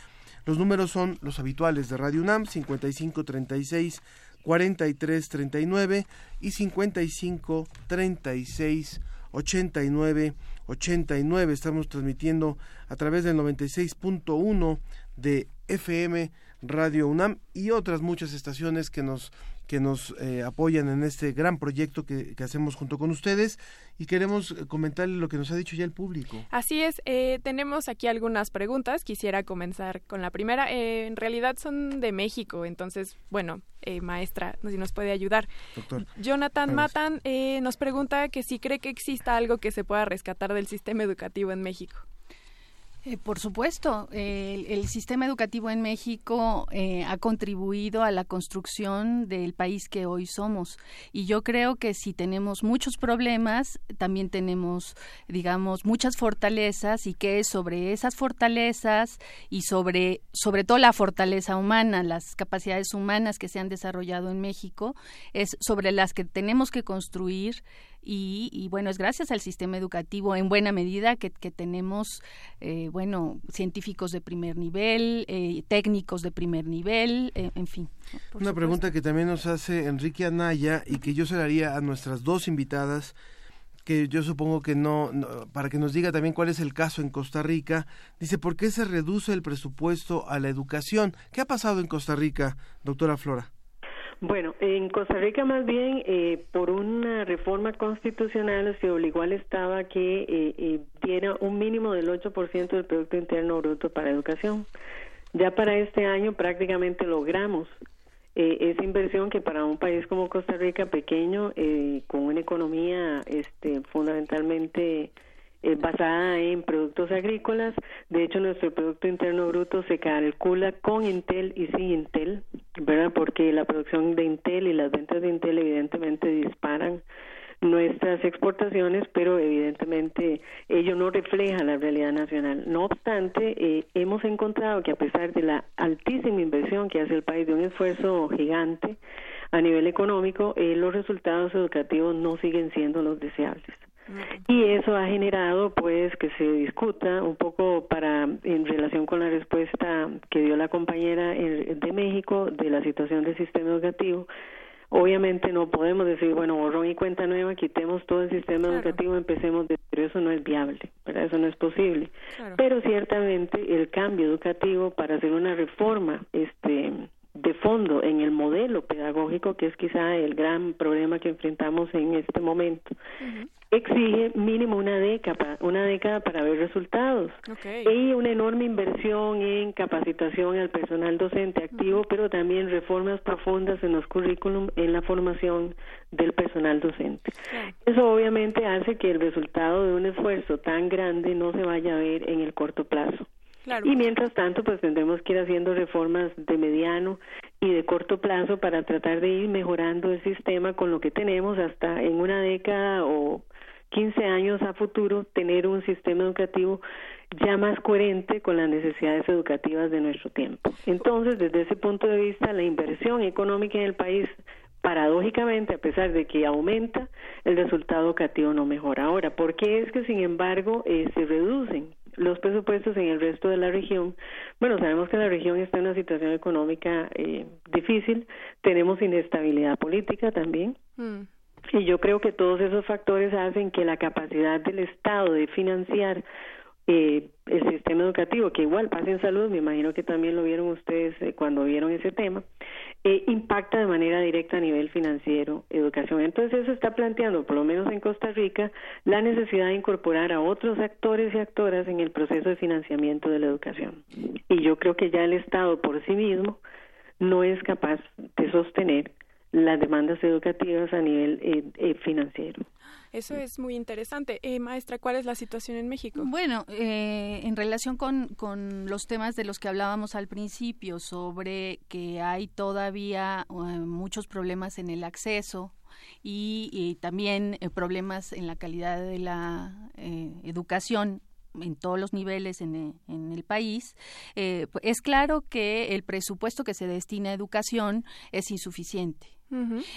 Los números son los habituales de Radio UNAM, 5536 4339 y 55 36 89 89. Estamos transmitiendo a través del 96.1 de FM Radio UNAM y otras muchas estaciones que nos que nos eh, apoyan en este gran proyecto que, que, hacemos junto con ustedes y queremos comentarle lo que nos ha dicho ya el público. Así es, eh, tenemos aquí algunas preguntas. Quisiera comenzar con la primera. Eh, en realidad son de México, entonces, bueno, eh, maestra, si nos puede ayudar. Doctor. Jonathan Matan nos pregunta que si cree que exista algo que se pueda rescatar del sistema educativo en México. Eh, por supuesto, el, el, sistema educativo en México eh, ha contribuido a la construcción del país que hoy somos. Y yo creo que si tenemos muchos problemas, también tenemos, digamos, muchas fortalezas y que es sobre esas fortalezas y sobre, sobre todo la fortaleza humana, las capacidades humanas que se han desarrollado en México, es sobre las que tenemos que construir y, y, bueno, es gracias al sistema educativo en buena medida que, que tenemos, eh, bueno, científicos de primer nivel, eh, técnicos de primer nivel, eh, en fin. Una supuesto. pregunta que también nos hace Enrique Anaya y que yo se la haría a nuestras dos invitadas. que yo supongo que no, para que nos diga también cuál es el caso en Costa Rica. Dice, ¿por qué se reduce el presupuesto a la educación? ¿Qué ha pasado en Costa Rica, doctora Flora? Bueno, en Costa Rica más bien eh, por una reforma constitucional se obligó al Estado a que eh, eh, diera un mínimo del 8% del Producto Interno Bruto para educación. Ya para este año prácticamente logramos eh, esa inversión que para un país como Costa Rica pequeño, eh, con una economía este, fundamentalmente eh, basada en productos agrícolas, de hecho nuestro Producto Interno Bruto se calcula con Intel y sin Intel, ¿verdad? Porque la producción de Intel y las ventas de Intel evidentemente disparan nuestras exportaciones, pero evidentemente ello no refleja la realidad nacional. No obstante, eh, hemos encontrado que a pesar de la altísima inversión que hace el país, de un esfuerzo gigante a nivel económico, eh, los resultados educativos no siguen siendo los deseables. Y eso ha generado pues que se discuta un poco para en relación con la respuesta que dio la compañera de México de la situación del sistema educativo Obviamente no podemos decir, bueno, borrón y cuenta nueva, quitemos todo el sistema educativo, empecemos de pero eso no es viable, ¿verdad? Eso no es posible. Pero ciertamente el cambio educativo para hacer una reforma este de fondo en el modelo pedagógico, que es quizá el gran problema que enfrentamos en este momento, exige mínimo una década, una década para ver resultados. Y una enorme inversión en capacitación al personal docente activo, pero también reformas profundas en los currículum, en la formación del personal docente. Eso obviamente hace que el resultado de un esfuerzo tan grande no se vaya a ver en el corto plazo. Y mientras tanto, pues tendremos que ir haciendo reformas de mediano y de corto plazo para tratar de ir mejorando el sistema con lo que tenemos hasta en una década o 15 años a futuro tener un sistema educativo ya más coherente con las necesidades educativas de nuestro tiempo. Entonces, desde ese punto de vista, la inversión económica en el país paradójicamente, a pesar de que aumenta, el resultado educativo no mejora. Ahora, ¿por qué es que, sin embargo, eh, se reducen los presupuestos en el resto de la región. Bueno, sabemos que la región está en una situación económica eh, difícil, tenemos inestabilidad política también. Mm. Y yo creo que todos esos factores hacen que la capacidad del Estado de financiar eh, el sistema educativo, que igual pasa en salud, me imagino que también lo vieron ustedes eh, cuando vieron ese tema, eh, impacta de manera directa a nivel financiero, educación. Entonces eso está planteando, por lo menos en Costa Rica, la necesidad de incorporar a otros actores y actoras en el proceso de financiamiento de la educación. Y yo creo que ya el Estado por sí mismo no es capaz de sostener las demandas educativas a nivel eh, eh, financiero. Eso es muy interesante. Eh, maestra, ¿cuál es la situación en México? Bueno, eh, en relación con, con, los temas de los que hablábamos al principio, sobre que hay todavía muchos problemas en el acceso y, también problemas en la calidad de la educación en todos los niveles en, en el país, es claro que el presupuesto que se destina a educación es insuficiente.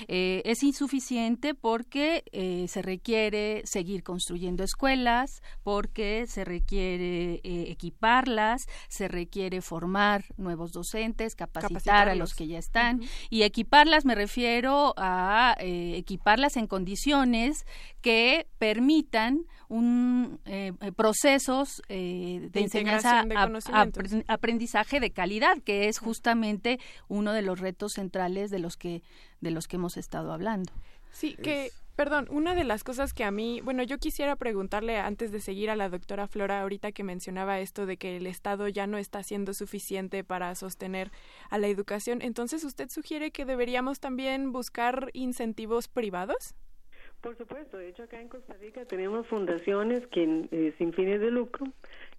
Eh, es insuficiente porque eh, se requiere seguir construyendo escuelas, porque se requiere eh, equiparlas, se requiere formar nuevos docentes, capacitar a los que ya están. Y equiparlas me refiero a equiparlas en condiciones que permitan un procesos de, enseñanza, aprendizaje de calidad, que es justamente uno de los retos centrales de los que de los que hemos estado hablando. Sí, que, perdón, una de las cosas que a mí, bueno, yo quisiera preguntarle antes de seguir a la doctora Flora, ahorita que mencionaba esto de que el Estado ya no está siendo suficiente para sostener a la educación, entonces usted sugiere que deberíamos también buscar incentivos privados? Por supuesto, de hecho acá en Costa Rica tenemos fundaciones que eh, sin fines de lucro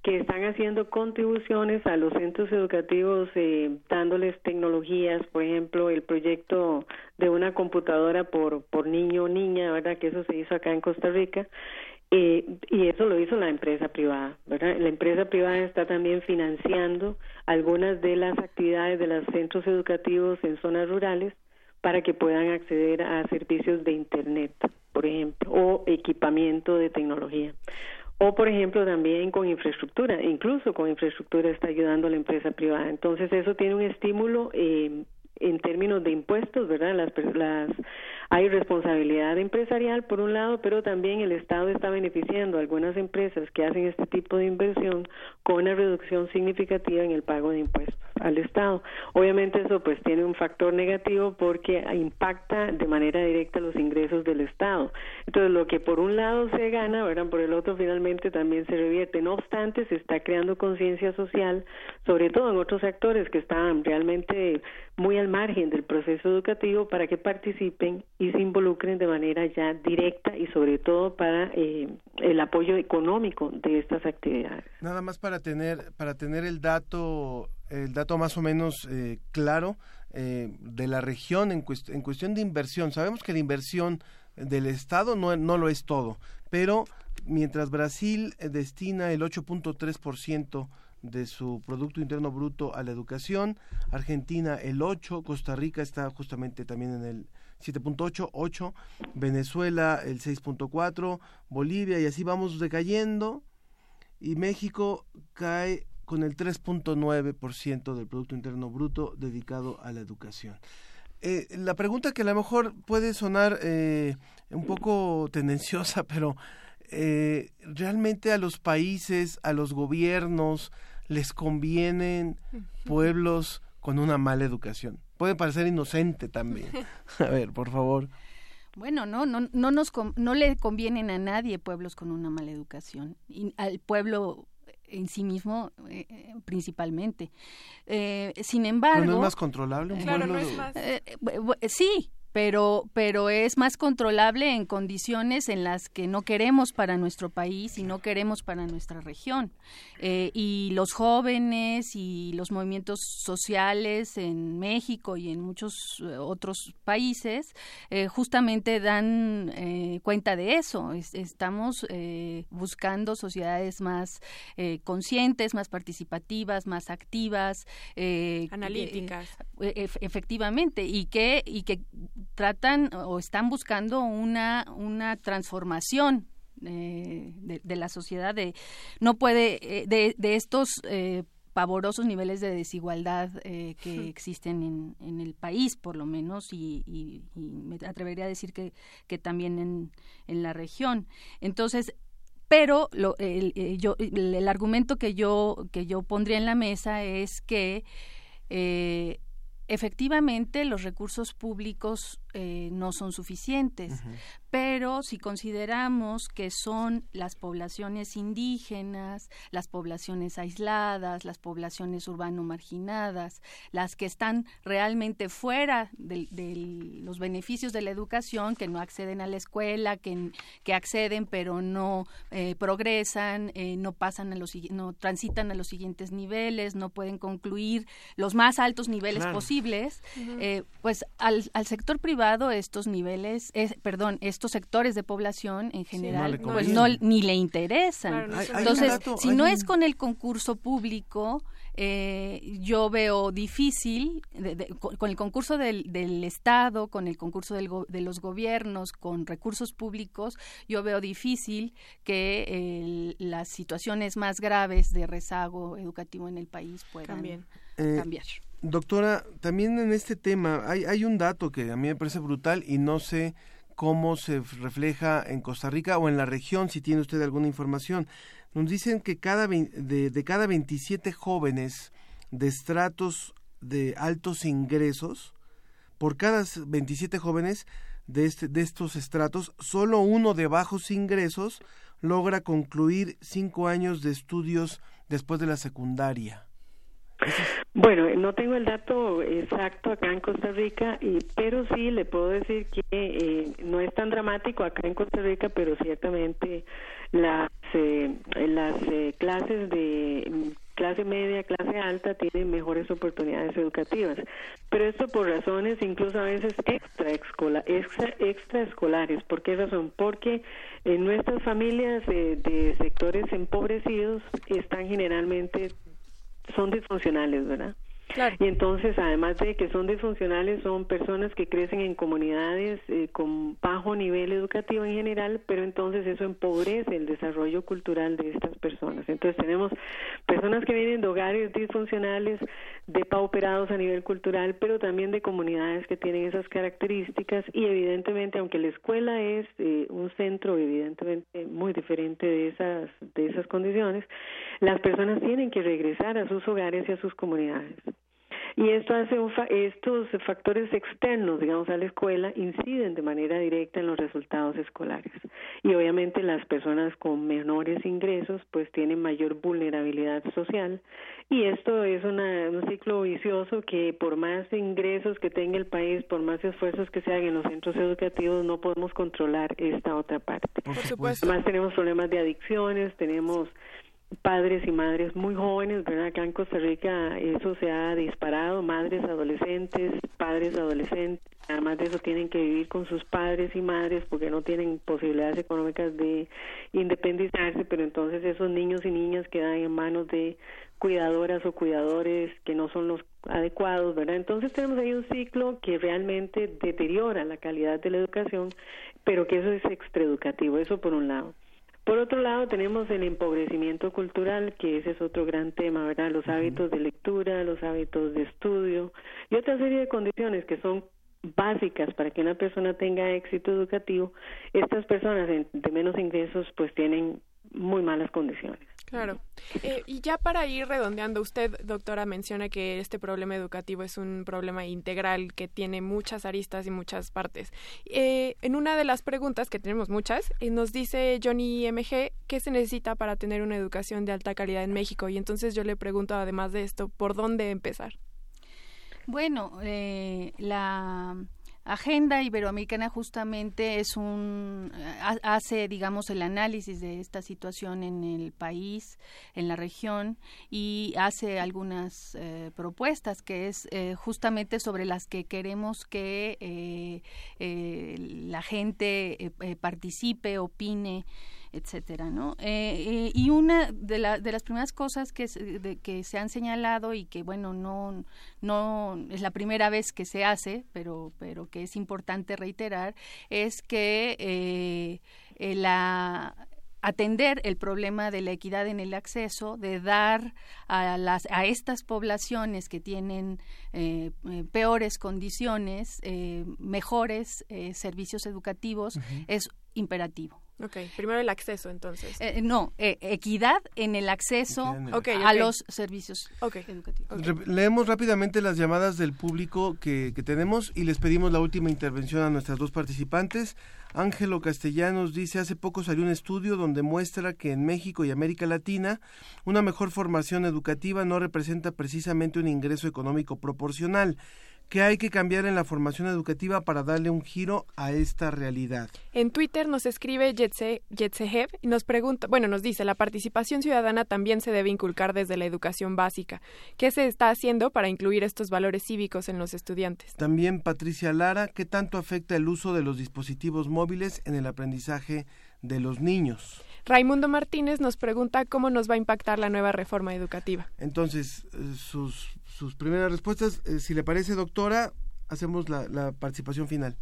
que están haciendo contribuciones a los centros educativos eh, dándoles tecnologías, por ejemplo, el proyecto de una computadora por, por niño o niña, ¿verdad? Que eso se hizo acá en Costa Rica. Eh, y eso lo hizo la empresa privada, ¿verdad? La empresa privada está también financiando algunas de las actividades de los centros educativos en zonas rurales para que puedan acceder a servicios de Internet, por ejemplo, o equipamiento de tecnología. O, por ejemplo, también con infraestructura, incluso con infraestructura está ayudando a la empresa privada. Entonces, eso tiene un estímulo eh, en términos de impuestos, ¿verdad? Las, las Hay responsabilidad empresarial por un lado, pero también el Estado está beneficiando a algunas empresas que hacen este tipo de inversión con una reducción significativa en el pago de impuestos al Estado. Obviamente eso pues tiene un factor negativo porque impacta de manera directa los ingresos del Estado. Entonces lo que por un lado se gana, ¿verdad? por el otro finalmente también se revierte. No obstante, se está creando conciencia social, sobre todo en otros actores que están realmente muy al margen del proceso educativo para que participen y se involucren de manera ya directa y sobre todo para eh, el apoyo económico de estas actividades. Nada más para tener para tener el dato el dato más o menos eh, claro eh, de la región en, en, cuestión de inversión. Sabemos que la inversión del Estado no, no lo es todo, pero mientras Brasil destina el 8.3% de su Producto Interno Bruto a la educación, Argentina el 8, Costa Rica está justamente también en el 7.8, 8, Venezuela el 6.4, Bolivia y así vamos decayendo y México cae con el 3.9% del Producto Interno Bruto dedicado a la educación. Eh, la pregunta que a lo mejor puede sonar eh, un poco tendenciosa, pero eh, realmente a los países, a los gobiernos, les convienen pueblos con una mala educación. Puede parecer inocente también. A ver, por favor. Bueno, no, no, no nos no le convienen a nadie pueblos con una mala educación. Y al pueblo en sí mismo eh, eh, principalmente. Eh, sin embargo... ¿No es más controlable? claro, no es más... sí, pero, pero es más controlable en condiciones en las que no queremos para nuestro país y no queremos para nuestra región. Eh, y los jóvenes y los movimientos sociales en México y en muchos eh, otros países eh, justamente dan cuenta de eso. estamos buscando sociedades más conscientes, más participativas, más activas. Analíticas. efectivamente, y que, y que tratan o están buscando una, una transformación eh, de, la sociedad de no puede eh, de, de, estos eh, pavorosos niveles de desigualdad que existen en, en, el país por lo menos y, me atrevería a decir que, que también en, en la región. Entonces pero lo, el, yo, el, argumento que yo que yo pondría en la mesa es que efectivamente los recursos públicos eh, no son suficientes, pero si consideramos que son las poblaciones indígenas, las poblaciones aisladas, las poblaciones urbano marginadas, las que están realmente fuera de, los beneficios de la educación, que no acceden a la escuela, que, que acceden pero no eh, progresan, eh, no pasan a los no transitan a los siguientes niveles, no pueden concluir los más altos niveles posibles, pues al, al sector privado estos niveles, perdón, estos sectores de población en general, pues no ni le interesan. Entonces, si no es con el concurso público, eh, yo veo difícil, con, el concurso del, Estado, con el concurso de los gobiernos, con recursos públicos, yo veo difícil que las situaciones más graves de rezago educativo en el país puedan eh, cambiar. Doctora, también en este tema hay, hay un dato que a mí me parece brutal y no sé cómo se refleja en Costa Rica o en la región, si tiene usted alguna información. Nos dicen que cada de, de cada 27 jóvenes de estratos de altos ingresos, por cada 27 jóvenes de, este, de estos estratos, solo uno de bajos ingresos logra concluir cinco años de estudios después de la secundaria. Bueno, no tengo el dato exacto acá en Costa Rica, y, pero sí le puedo decir que eh, no es tan dramático acá en Costa Rica, pero ciertamente las, eh, las eh, clases de clase media, clase alta tienen mejores oportunidades educativas. Pero esto por razones incluso a veces extra, extra, extraescolares. ¿Por qué razón? Porque en nuestras familias de sectores empobrecidos están generalmente son disfuncionales, ¿verdad? Y entonces, además de que son disfuncionales, son personas que crecen en comunidades eh, con bajo nivel educativo en general, pero entonces eso empobrece el desarrollo cultural de estas personas. Entonces tenemos personas que vienen de hogares disfuncionales, depauperados a nivel cultural, pero también de comunidades que tienen esas características y evidentemente, aunque la escuela es eh, un centro evidentemente muy diferente de esas de esas condiciones, las personas tienen que regresar a sus hogares y a sus comunidades. Y esto hace un estos factores externos, digamos, a la escuela inciden de manera directa en los resultados escolares. Y obviamente las personas con menores ingresos pues tienen mayor vulnerabilidad social y esto es una, un ciclo vicioso que por más ingresos que tenga el país, por más esfuerzos que se hagan en los centros educativos, no podemos controlar esta otra parte. Por supuesto. Además tenemos problemas de adicciones, tenemos padres y madres muy jóvenes, ¿verdad? Acá en Costa Rica eso se ha disparado, madres adolescentes, padres adolescentes, además de eso tienen que vivir con sus padres y madres porque no tienen posibilidades económicas de independizarse, pero entonces esos niños y niñas quedan en manos de cuidadoras o cuidadores que no son los adecuados, ¿verdad? Entonces tenemos ahí un ciclo que realmente deteriora la calidad de la educación, pero que eso es extraeducativo, eso por un lado. Por otro lado, tenemos el empobrecimiento cultural, que ese es otro gran tema, ¿verdad? Los hábitos de lectura, los hábitos de estudio y otra serie de condiciones que son básicas para que una persona tenga éxito educativo. Estas personas de menos ingresos pues tienen muy malas condiciones. Claro. Eh, y ya para ir redondeando, usted, doctora, menciona que este problema educativo es un problema integral que tiene muchas aristas y muchas partes. Eh, en una de las preguntas, que tenemos muchas, eh, nos dice Johnny MG qué se necesita para tener una educación de alta calidad en México. Y entonces yo le pregunto, además de esto, ¿por dónde empezar? Bueno, la Agenda Iberoamericana justamente es un hace digamos el análisis de esta situación en el país, en la región y hace algunas eh, propuestas que es eh, justamente sobre las que queremos que eh, la gente participe, opine etcétera, ¿no? Eh, eh, y una de, de, las primeras cosas que, que se han señalado y que, bueno, no, no es la primera vez que se hace, pero, pero que es importante reiterar, es que eh, la atender el problema de la equidad en el acceso, de dar a, las, a estas poblaciones que tienen peores condiciones, mejores servicios educativos, es imperativo. Ok, primero el acceso entonces. Eh, no, eh, equidad en el acceso a los servicios educativos. leemos rápidamente las llamadas del público que, que tenemos y les pedimos la última intervención a nuestras dos participantes. Ángelo Castellanos dice, hace poco salió un estudio donde muestra que en México y América Latina una mejor formación educativa no representa precisamente un ingreso económico proporcional. ¿Qué hay que cambiar en la formación educativa para darle un giro a esta realidad? En Twitter nos escribe Jetsehev y nos pregunta, bueno, nos dice, la participación ciudadana también se debe inculcar desde la educación básica. ¿Qué se está haciendo para incluir estos valores cívicos en los estudiantes? También Patricia Lara, ¿qué tanto afecta el uso de los dispositivos móviles en el aprendizaje de los niños? Raimundo Martínez nos pregunta cómo nos va a impactar la nueva reforma educativa. Entonces, eh, sus sus primeras respuestas. Eh, si le parece, doctora, hacemos la, participación final.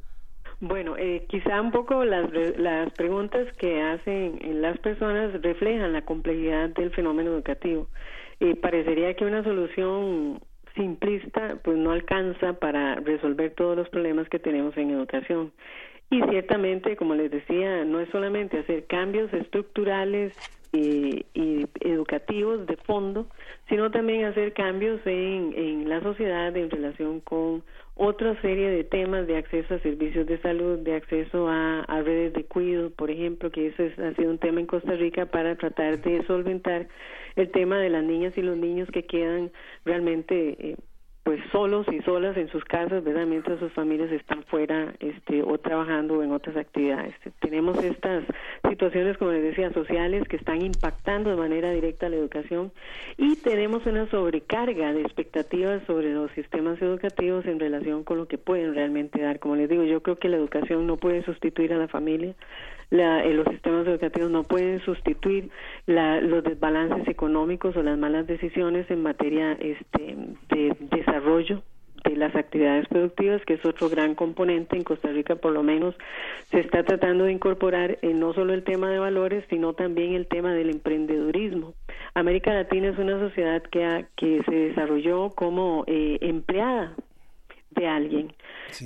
Bueno, eh, quizá un poco las, las preguntas que hacen las personas reflejan la complejidad del fenómeno educativo. Y parecería que una solución simplista pues no alcanza para resolver todos los problemas que tenemos en educación. Y ciertamente, como les decía, no es solamente hacer cambios estructurales y, educativos de fondo, sino también hacer cambios en, en la sociedad en relación con otra serie de temas de acceso a servicios de salud, de acceso a, redes de cuidado, por ejemplo, que eso ha sido un tema en Costa Rica para tratar de solventar el tema de las niñas y los niños que quedan realmente eh, pues solos y solas en sus casas, ¿verdad? Mientras sus familias están fuera este, o trabajando en otras actividades. Tenemos estas situaciones, como les decía, sociales que están impactando de manera directa la educación y tenemos una sobrecarga de expectativas sobre los sistemas educativos en relación con lo que pueden realmente dar. Como les digo, yo creo que la educación no puede sustituir a la familia, la, eh, los sistemas educativos no pueden sustituir la, los desbalances económicos o las malas decisiones en materia este, de desarrollo de las actividades productivas, que es otro gran componente en Costa Rica, por lo menos se está tratando de incorporar eh, no solo el tema de valores, sino también el tema del emprendedurismo. América Latina es una sociedad que, ha, que se desarrolló como eh, empleada de alguien.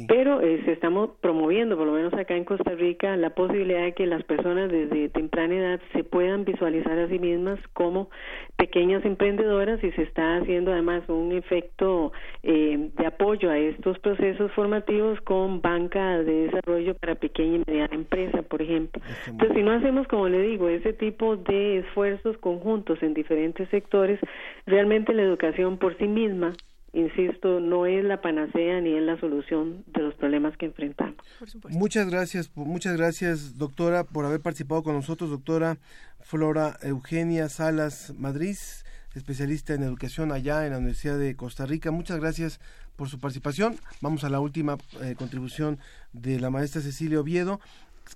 Pero eh, se estamos promoviendo, por lo menos acá en Costa Rica, la posibilidad de que las personas desde temprana edad se puedan visualizar a sí mismas como pequeñas emprendedoras y se está haciendo además un efecto eh, de apoyo a estos procesos formativos con banca de desarrollo para pequeña y mediana empresa, por ejemplo. Entonces, si no hacemos, como le digo, ese tipo de esfuerzos conjuntos en diferentes sectores, realmente la educación por sí misma insisto, no es la panacea ni es la solución de los problemas que enfrentamos. Muchas gracias, muchas gracias, doctora, por haber participado con nosotros, doctora Flora Eugenia Salas Madrid, especialista en educación allá en la Universidad de Costa Rica. Muchas gracias por su participación. Vamos a la última eh, contribución de la maestra Cecilia Oviedo.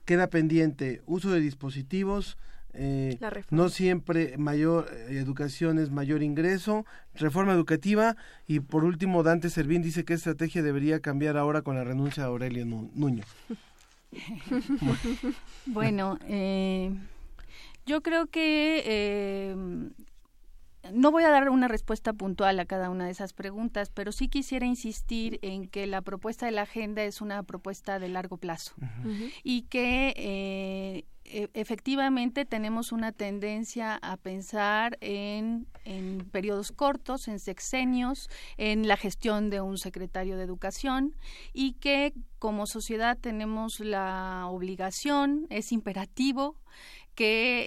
Queda pendiente uso de dispositivos, eh, no siempre mayor eh, educación es mayor ingreso, reforma educativa. Y por último Dante Servín dice que estrategia debería cambiar ahora con la renuncia de Aurelio Nuño. bueno, eh, yo creo que no voy a dar una respuesta puntual a cada una de esas preguntas, pero sí quisiera insistir en que la propuesta de la agenda es una propuesta de largo plazo. Y que e, efectivamente tenemos una tendencia a pensar en, en periodos cortos, en sexenios, en la gestión de un secretario de educación y que como sociedad tenemos la obligación, es imperativo que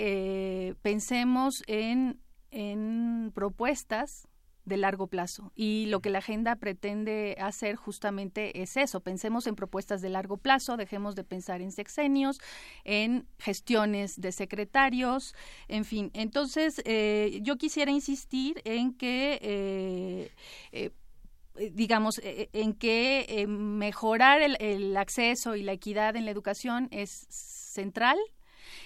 eh, pensemos en, en propuestas de largo plazo. Y lo que la agenda pretende hacer justamente es eso. Pensemos en propuestas de largo plazo, dejemos de pensar en sexenios, en gestiones de secretarios, en fin. Entonces, eh, yo quisiera insistir en que... Eh, eh, digamos, en que mejorar el, el acceso y la equidad en la educación es central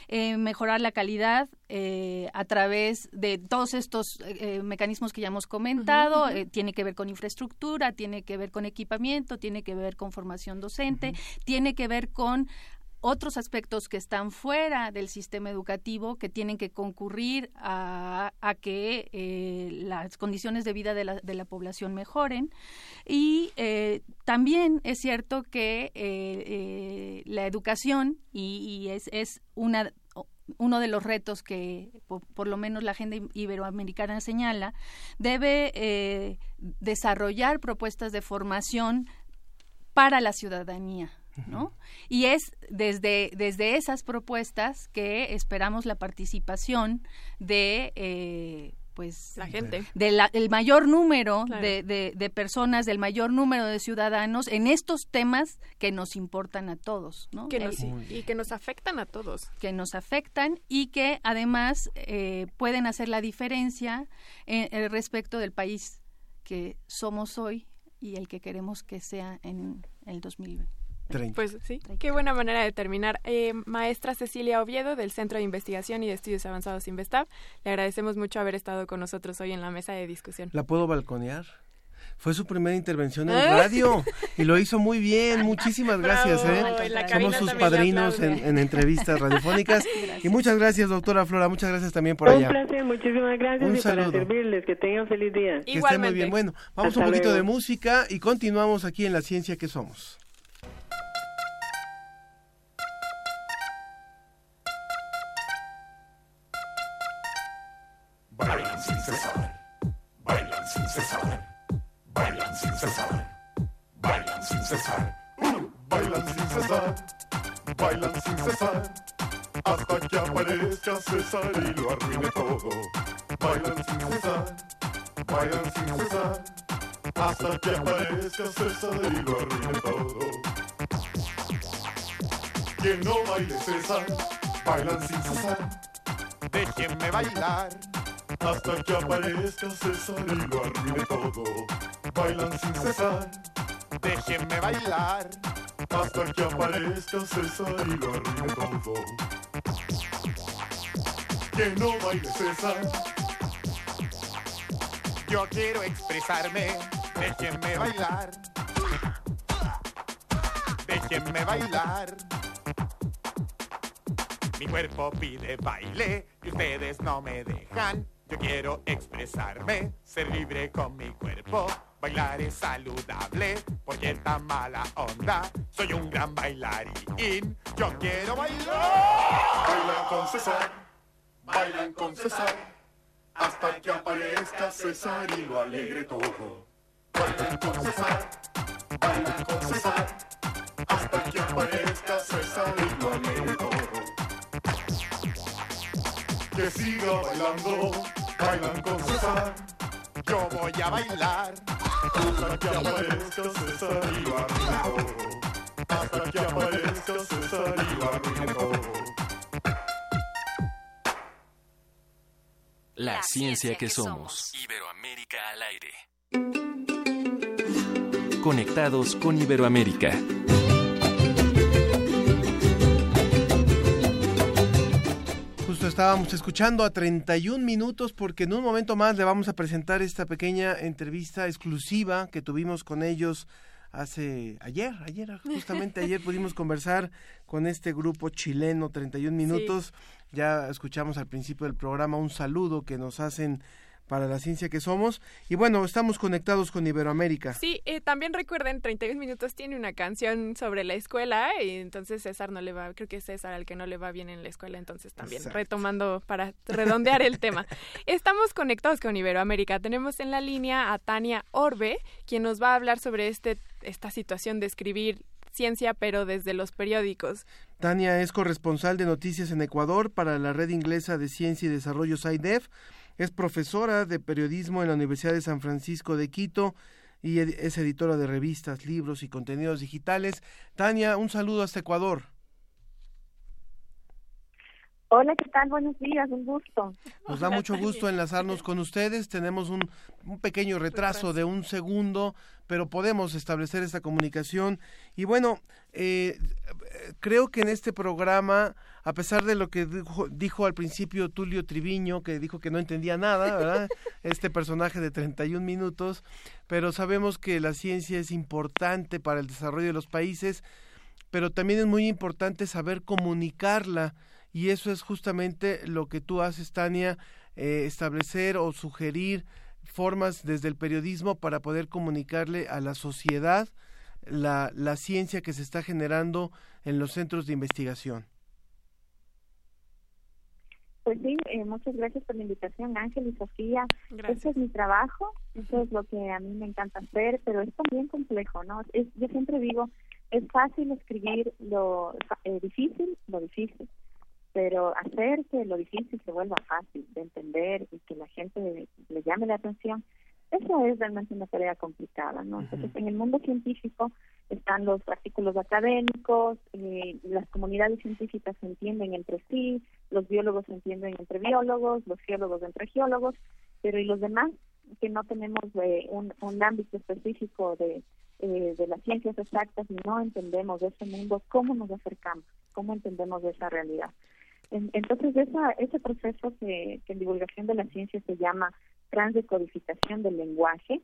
eh, mejorar la calidad eh, a través de todos estos eh, mecanismos que ya hemos comentado. tiene que ver con infraestructura, tiene que ver con equipamiento, tiene que ver con formación docente, tiene que ver con otros aspectos que están fuera del sistema educativo que tienen que concurrir a, que las condiciones de vida de la, de la población mejoren. Y también es cierto que la educación, y, es, es una uno de los retos que por, lo menos la agenda iberoamericana señala, debe eh, desarrollar propuestas de formación para la ciudadanía. ¿No? Y es desde, desde esas propuestas que esperamos la participación de eh, pues la gente. del mayor número de, de, personas del mayor número de ciudadanos en estos temas que nos importan a todos ¿no? que nos, y que nos afectan a todos. Que nos afectan y que además eh, pueden hacer la diferencia en, en respecto del país que somos hoy y el que queremos que sea en el 2020 pues sí, qué buena manera de terminar. Eh, maestra Cecilia Oviedo del Centro de Investigación y de Estudios Avanzados Investab, le agradecemos mucho haber estado con nosotros hoy en la mesa de discusión. ¿La puedo balconear? Fue su primera intervención en ¿Eh? radio y lo hizo muy bien. Muchísimas gracias. ¿eh? Somos sus padrinos en, entrevistas radiofónicas. Y muchas gracias, doctora Flora. Muchas gracias también por allá. Un placer, muchísimas gracias Un y para servirles. Que tengan feliz día. Que estén muy bien. Bueno, vamos un poquito de música y continuamos aquí en La Ciencia que Somos. Bailan sin cesar, bailan sin cesar, bailan sin cesar, hasta que aparezca César y lo arruine todo. Bailan sin cesar, bailan sin cesar, hasta que aparezca César y lo arruine todo. Que no baile César, bailan sin cesar. Déjenme bailar hasta que aparezca César y lo arruine todo. Bailan sin cesar. Déjenme bailar hasta que aparezca César y lo arruine todo. Que no baile César. Yo quiero expresarme, déjenme bailar. Déjenme bailar. Mi cuerpo pide baile y ustedes no me dejan. Yo quiero expresarme, ser libre con mi cuerpo. Bailar es saludable, porque esta mala onda. Soy un gran bailarín, yo quiero bailar. Bailan con César, bailan con César, hasta que aparezca César y lo alegre todo. Bailan con César, bailan con César, hasta que aparezca César y lo alegre todo. Que siga bailando, bailan con César. Yo voy a bailar hasta que aparezca César y lo arruine todo. Hasta que aparezca César y lo arruine todo. La ciencia que somos. Iberoamérica al aire. Conectados con Iberoamérica. Estábamos escuchando a 31 minutos porque en un momento más le vamos a presentar esta pequeña entrevista exclusiva que tuvimos con ellos hace ayer, ayer, justamente ayer pudimos conversar con este grupo chileno 31 minutos. Ya escuchamos al principio del programa un saludo que nos hacen para la ciencia que somos. Y bueno, estamos conectados con Iberoamérica. Sí, eh, también recuerden, 31 minutos tiene una canción sobre la escuela y entonces César no le va, creo que es César al que no le va bien en la escuela, entonces también Exacto. retomando para redondear el tema. Estamos conectados con Iberoamérica. Tenemos en la línea a Tania Orbe, quien nos va a hablar sobre este esta situación de escribir ciencia pero desde los periódicos. Tania es corresponsal de noticias en Ecuador para la red inglesa de ciencia y desarrollo SciDev. Es profesora de periodismo en la Universidad de San Francisco de Quito y es editora de revistas, libros y contenidos digitales. Tania, un saludo hasta Ecuador. Hola, ¿qué tal? Buenos días, un gusto. Nos da mucho gusto enlazarnos con ustedes. Tenemos un, un pequeño retraso de un segundo, pero podemos establecer esta comunicación. Y bueno, eh, creo que en este programa, a pesar de lo que dijo, dijo al principio Tulio Triviño, que dijo que no entendía nada, ¿verdad? Este personaje de 31 minutos, pero sabemos que la ciencia es importante para el desarrollo de los países, pero también es muy importante saber comunicarla y eso es justamente lo que tú haces, Tania, eh, establecer o sugerir formas desde el periodismo para poder comunicarle a la sociedad la, la ciencia que se está generando en los centros de investigación. Pues sí, eh, muchas gracias por la invitación, Ángel y Sofía. Gracias. Este es mi trabajo, eso es lo que a mí me encanta hacer, pero es también complejo, ¿no? Es, yo siempre digo, es fácil escribir lo eh, difícil, lo difícil, pero hacer que lo difícil se vuelva fácil de entender y que la gente le llame la atención, eso es realmente una tarea complicada, ¿no? Entonces, en el mundo científico están los artículos académicos, eh, las comunidades científicas se entienden entre sí, los biólogos se entienden entre biólogos, los geólogos entre geólogos, pero ¿y los demás? Que no tenemos eh, un, un ámbito específico de, eh, de las ciencias exactas y no entendemos de ese mundo, ¿cómo nos acercamos? ¿Cómo entendemos de esa realidad? En- Entonces, esa, ese proceso que, que en divulgación de la ciencia se llama transdecodificación del lenguaje,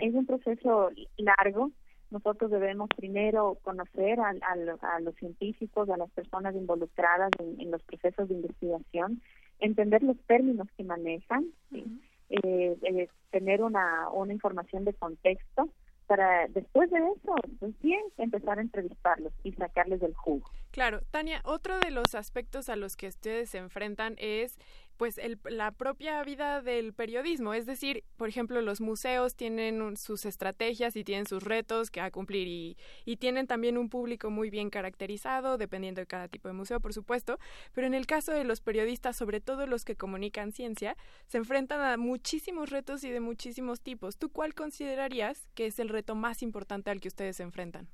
es un proceso largo. Nosotros debemos primero conocer al- al- a, los científicos, a las personas involucradas en, en los procesos de investigación, entender los términos que manejan, ¿sí? Eh, eh, tener una, una información de contexto para después de eso, pues bien, empezar a entrevistarlos y sacarles del jugo. Claro, Tania, otro de los aspectos a los que ustedes se enfrentan es pues el, la propia vida del periodismo. Es decir, por ejemplo, los museos tienen sus estrategias y tienen sus retos que a cumplir y, y, tienen también un público muy bien caracterizado, dependiendo de cada tipo de museo, por supuesto. Pero en el caso de los periodistas, sobre todo los que comunican ciencia, se enfrentan a muchísimos retos y de muchísimos tipos. ¿Tú cuál considerarías que es el reto más importante al que ustedes se enfrentan?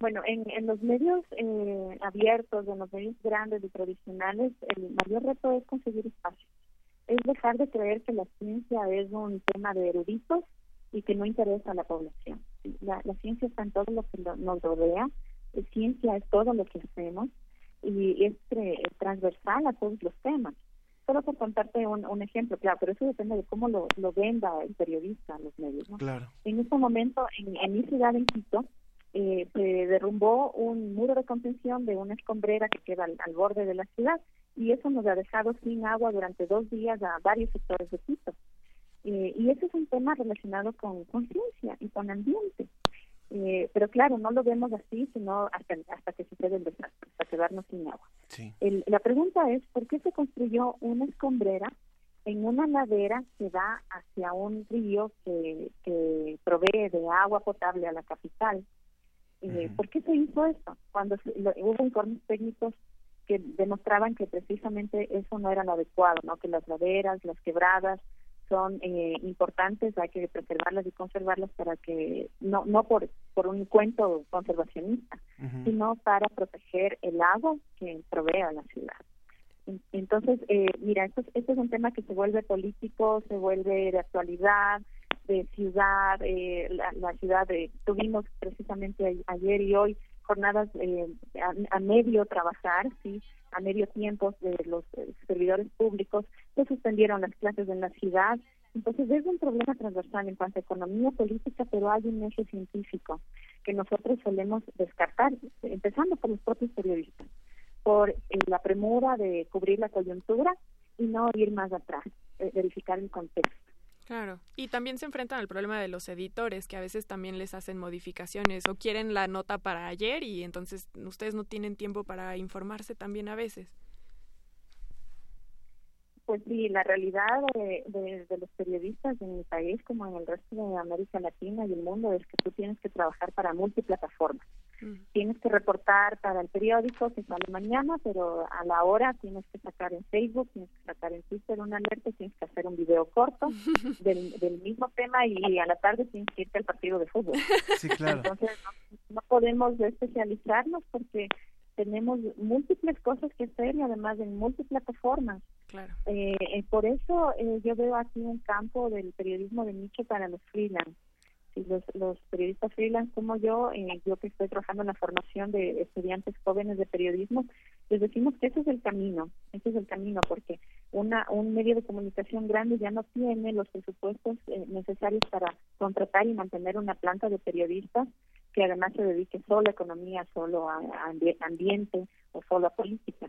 Bueno, en, en los medios eh, abiertos, en los medios grandes y tradicionales, el mayor reto es conseguir espacios. Es dejar de creer que la ciencia es un tema de eruditos y que no interesa a la población. La, la ciencia está en todo lo que lo, nos rodea, la ciencia es todo lo que hacemos y es transversal a todos los temas. Solo por contarte un, un, ejemplo, claro, pero eso depende de cómo lo, lo venda el periodista, los medios. ¿no? Claro. En este momento, en, en mi ciudad, en Quito, eh, se derrumbó un muro de contención de una escombrera que queda al, al, borde de la ciudad y eso nos ha dejado sin agua durante dos días a varios sectores de Quito. Eh, y ese es un tema relacionado con conciencia y con ambiente. Eh, pero claro, no lo vemos así, sino hasta, hasta que sucede el desastre, hasta quedarnos sin agua. Sí. El, la pregunta es, ¿por qué se construyó una escombrera en una ladera que da hacia un río que, que provee de agua potable a la capital? Eh, ¿Por qué se hizo esto? Cuando lo, hubo informes técnicos que demostraban que precisamente eso no era lo adecuado, ¿no? Que las laderas, las quebradas son eh, importantes, hay que preservarlas y conservarlas para que no no por por un cuento conservacionista, uh -huh. sino para proteger el agua que provee a la ciudad. Entonces, eh, mira, esto, esto es un tema que se vuelve político, se vuelve de actualidad, de ciudad, eh, la, ciudad de, tuvimos precisamente ayer y hoy jornadas eh, a, a, medio trabajar, sí, a medio tiempo de los eh, servidores públicos, se suspendieron las clases en la ciudad. Entonces es un problema transversal en cuanto a economía política, pero hay un eje científico que nosotros solemos descartar, empezando por los propios periodistas, por eh, la premura de cubrir la coyuntura y no ir más atrás, eh, verificar el contexto. Claro, y también se enfrentan al problema de los editores, que a veces también les hacen modificaciones o quieren la nota para ayer y entonces ustedes no tienen tiempo para informarse también a veces. Pues sí, la realidad de, de, de, los periodistas en mi país, como en el resto de América Latina y el mundo, es que tú tienes que trabajar para multiplataformas. Mm. Tienes que reportar para el periódico que sale mañana, pero a la hora tienes que sacar en Facebook, tienes que sacar en Twitter una alerta, tienes que hacer un video corto del, del, mismo tema y a la tarde tienes que irte al partido de fútbol. Sí, claro. Entonces no, no podemos especializarnos porque tenemos múltiples cosas que hacer y además en multiplataformas. Claro. Eh, por eso eh, yo veo aquí un campo del periodismo de nicho para los freelance. Y los, los periodistas freelance como yo, eh, yo que estoy trabajando en la formación de estudiantes jóvenes de periodismo, les decimos que ese es el camino, ese es el camino, porque una un medio de comunicación grande ya no tiene los presupuestos necesarios para contratar y mantener una planta de periodistas que además se dedique solo a economía, solo a, a ambiente o solo a política.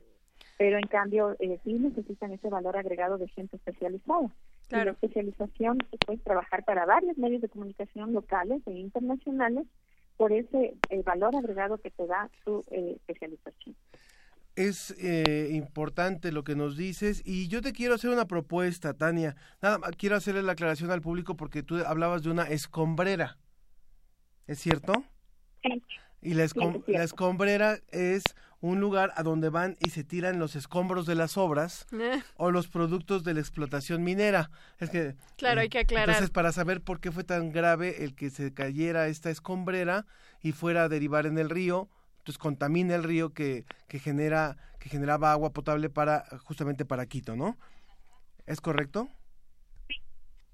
Pero en cambio eh, sí necesitan ese valor agregado de gente especializada. Claro. Y la especialización puede trabajar para varios medios de comunicación locales e internacionales por ese eh, valor agregado que te da su eh, especialización. Es eh, importante lo que nos dices y yo te quiero hacer una propuesta, Tania. Nada, quiero hacerle la aclaración al público porque tú hablabas de una escombrera. ¿Es cierto? Sí. Y la, escom sí, la, escombrera es un lugar a donde van y se tiran los escombros de las obras eh. o los productos de la explotación minera. Es que claro, eh, hay que aclarar. Entonces, para saber por qué fue tan grave el que se cayera esta escombrera y fuera a derivar en el río, entonces contamina el río que, que genera que generaba agua potable para justamente para Quito, ¿no? ¿Es correcto? Sí,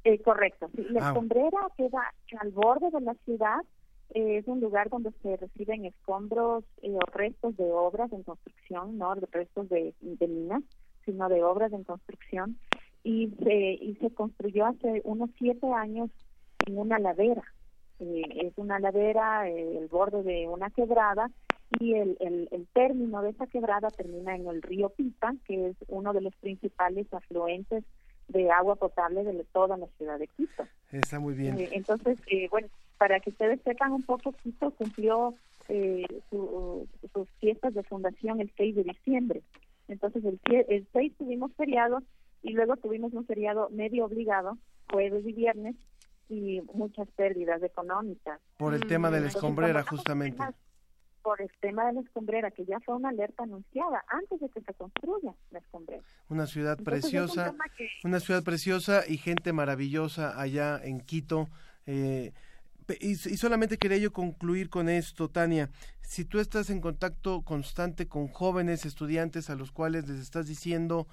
eh, correcto. La ah. escombrera queda al borde de la ciudad eh, es un lugar donde se reciben escombros eh, o restos de obras en construcción, no de restos de, de minas, sino de obras en construcción. Y se, y se construyó hace unos siete años en una ladera. Eh, es una ladera, el borde de una quebrada, y el, el, el término de esa quebrada termina en el río Pipa, que es uno de los principales afluentes de agua potable de toda la ciudad de Quito. Está muy bien. Eh, entonces, eh, bueno, para que ustedes sepan un poco, Quito cumplió eh, su, sus fiestas de fundación el 6 de diciembre. Entonces el, el 6 tuvimos feriado y luego tuvimos un feriado medio obligado, jueves y viernes, y muchas pérdidas económicas. Por el tema de la escombrera, justamente. Por el tema de la escombrera, que ya fue una alerta anunciada antes de que se construya la escombrera. Una ciudad Entonces, es un preciosa, que- una ciudad preciosa y gente maravillosa allá en Quito. eh, y, solamente quería yo concluir con esto, Tania. Si tú estás en contacto constante con jóvenes estudiantes a los cuales les estás diciendo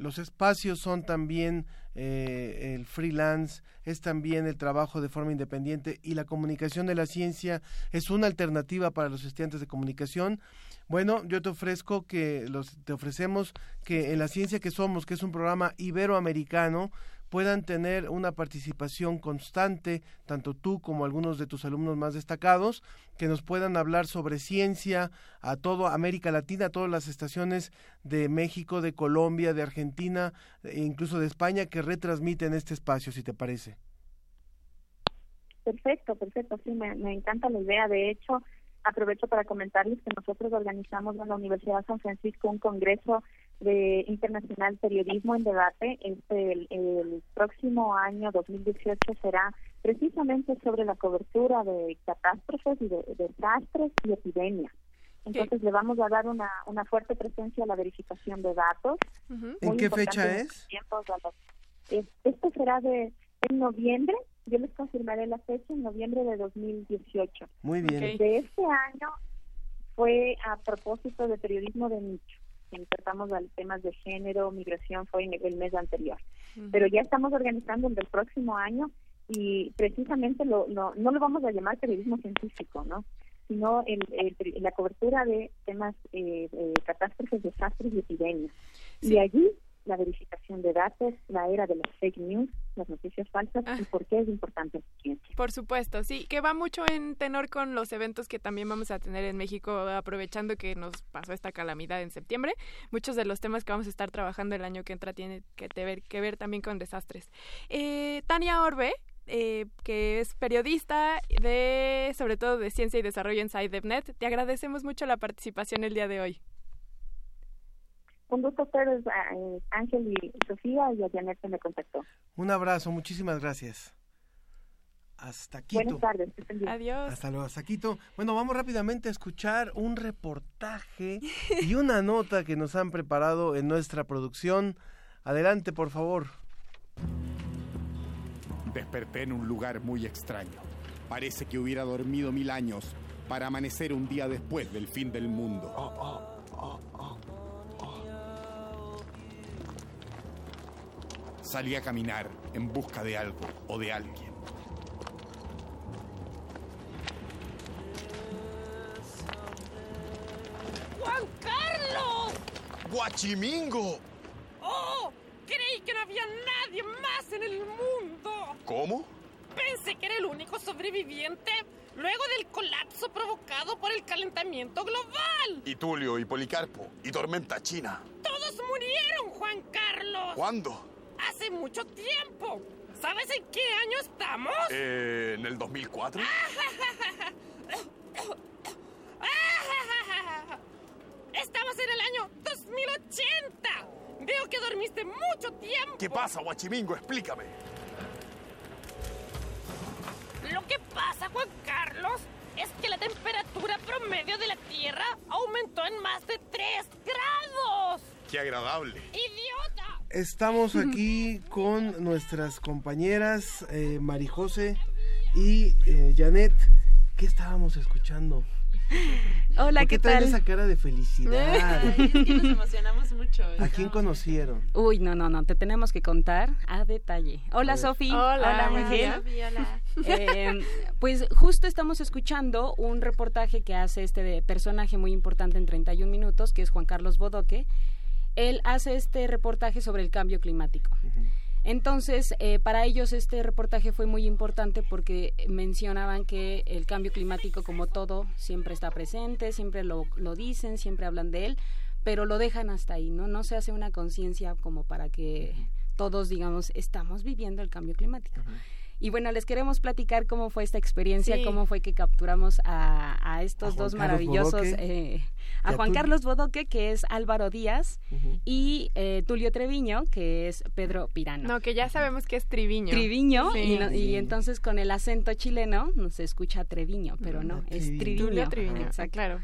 los espacios son también eh, el freelance, es también el trabajo de forma independiente y la comunicación de la ciencia es una alternativa para los estudiantes de comunicación. Bueno, yo te ofrezco que los, te ofrecemos que en la ciencia que somos, que es un programa iberoamericano, puedan tener una participación constante, tanto tú como algunos de tus alumnos más destacados, que nos puedan hablar sobre ciencia a toda América Latina, a todas las estaciones de México, de Colombia, de Argentina e incluso de España que retransmiten este espacio, si te parece. Perfecto, perfecto, sí, me, me encanta la idea. De hecho, aprovecho para comentarles que nosotros organizamos en la Universidad de San Francisco un congreso de internacional periodismo en debate. Este, el, el próximo año 2018 será precisamente sobre la cobertura de catástrofes y de, de desastres y epidemias. Entonces le vamos a dar una, una fuerte presencia a la verificación de datos. ¿En Muy qué importante fecha en es? es- Esto será de en noviembre. Yo les confirmaré la fecha en noviembre de 2018. Muy bien. De este año fue a propósito de periodismo de nicho. Tratamos de temas de género, migración, fue en el mes anterior. Pero ya estamos organizando el del próximo año y precisamente lo, lo- no lo vamos a llamar periodismo científico, ¿no? sino el, el- la cobertura de temas eh, de catástrofes, desastres y epidemias. Y allí la verificación de datos, la era de las fake news, las noticias falsas y por qué es importante la ciencia. Por supuesto, sí, que va mucho en tenor con los eventos que también vamos a tener en México, aprovechando que nos pasó esta calamidad en septiembre. Muchos de los temas que vamos a estar trabajando el año que entra tienen que, ver, que ver también con desastres. Eh, Tania Orbe, eh, que es periodista de, sobre todo de ciencia y desarrollo en SciDevNet, te agradecemos mucho la participación el día de hoy. Un gusto a ustedes, a- eh, Ángel y Sofía, y a Janet que me contactó. Un abrazo, muchísimas gracias. Hasta Quito. Buenas tardes. Adiós. Hasta luego, hasta Quito. Bueno, vamos rápidamente a escuchar un reportaje y una nota que nos han preparado en nuestra producción. Adelante, por favor. Desperté en un lugar muy extraño. Parece que hubiera dormido mil años para amanecer un día después del fin del mundo. Salí a caminar en busca de algo o de alguien. ¡Juan Carlos! ¡Guachimingo! ¡Oh! Creí que no había nadie más en el mundo. ¿Cómo? Pensé que era el único sobreviviente luego del colapso provocado por el calentamiento global. Y Tulio y Policarpo y Tormenta China. Todos murieron, Juan Carlos. ¿Cuándo? Hace mucho tiempo. ¿Sabes en qué año estamos? Eh, ¿En el 2004? Estamos en el año 2080. Veo que dormiste mucho tiempo. ¿Qué pasa, Guachimingo? Explícame. Lo que pasa, Juan Carlos, es que la temperatura promedio de la Tierra aumentó en más de 3 grados. ¡Qué agradable! ¡Idiota! Estamos aquí con nuestras compañeras eh, Marijose y eh, Janet. ¿Qué estábamos escuchando? Hola, ¿Por ¿qué traen tal? esa cara de felicidad? Es que nos emocionamos mucho. ¿A quién conocieron? Uy, no, no, no, te tenemos que contar a detalle. Hola, A. Sofi. Hola, Ángel. Sofi, hola. Eh, pues justo estamos escuchando un reportaje que hace este de personaje muy importante en 31 minutos, que es Juan Carlos Bodoque. Él hace este reportaje sobre el cambio climático. Entonces, eh, para ellos este reportaje fue muy importante porque mencionaban que el cambio climático, como todo, siempre está presente, siempre lo, lo dicen, siempre hablan de él, pero lo dejan hasta ahí, ¿no? No se hace una conciencia como para que todos, digamos, estamos viviendo el cambio climático. Y bueno, les queremos platicar cómo fue esta experiencia, Sí. cómo fue que capturamos a, a estos A dos Carlos maravillosos, Bodoque. eh, a Juan. Carlos Bodoque, que es Álvaro Díaz, y eh, Tulio Treviño, que es Pedro Pirano. No, que ya sabemos que es Triviño. Triviño, Sí. y, no- y entonces con el acento chileno no se escucha Treviño, pero no, es Triviño. Tulio Triviño, Exacto. claro.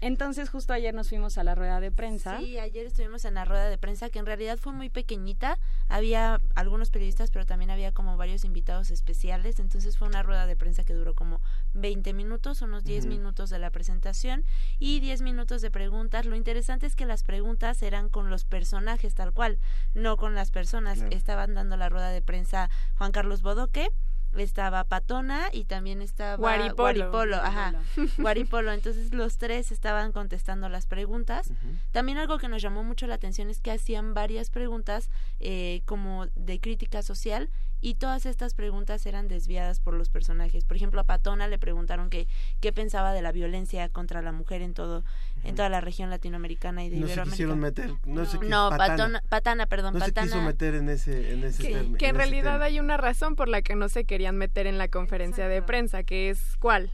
Entonces justo ayer nos fuimos a la rueda de prensa. Sí, ayer estuvimos en la rueda de prensa que en realidad fue muy pequeñita. Había algunos periodistas, pero también había como varios invitados especiales. Entonces fue una rueda de prensa que duró como 20 minutos, unos 10 Ujú. minutos de la presentación y 10 minutos de preguntas. Lo interesante es que las preguntas eran con los personajes tal cual, no con las personas. Estaban dando la rueda de prensa Juan Carlos Bodoque. Estaba Patona y también estaba Guaripolo. Guaripolo, ajá, Guaripolo. Entonces los tres estaban contestando las preguntas. También algo que nos llamó mucho la atención es que hacían varias preguntas eh, como de crítica social y todas estas preguntas eran desviadas por los personajes. Por ejemplo, a Patona le preguntaron que qué pensaba de la violencia contra la mujer en todo en toda la región latinoamericana y de No se Iberoamérica. quisieron meter, no, se Patana. Patona, Patana, perdón, No se Patana. quiso meter en ese, en ese Que, que en realidad hay una razón por la que no se querían meter en la conferencia de prensa, que es ¿cuál?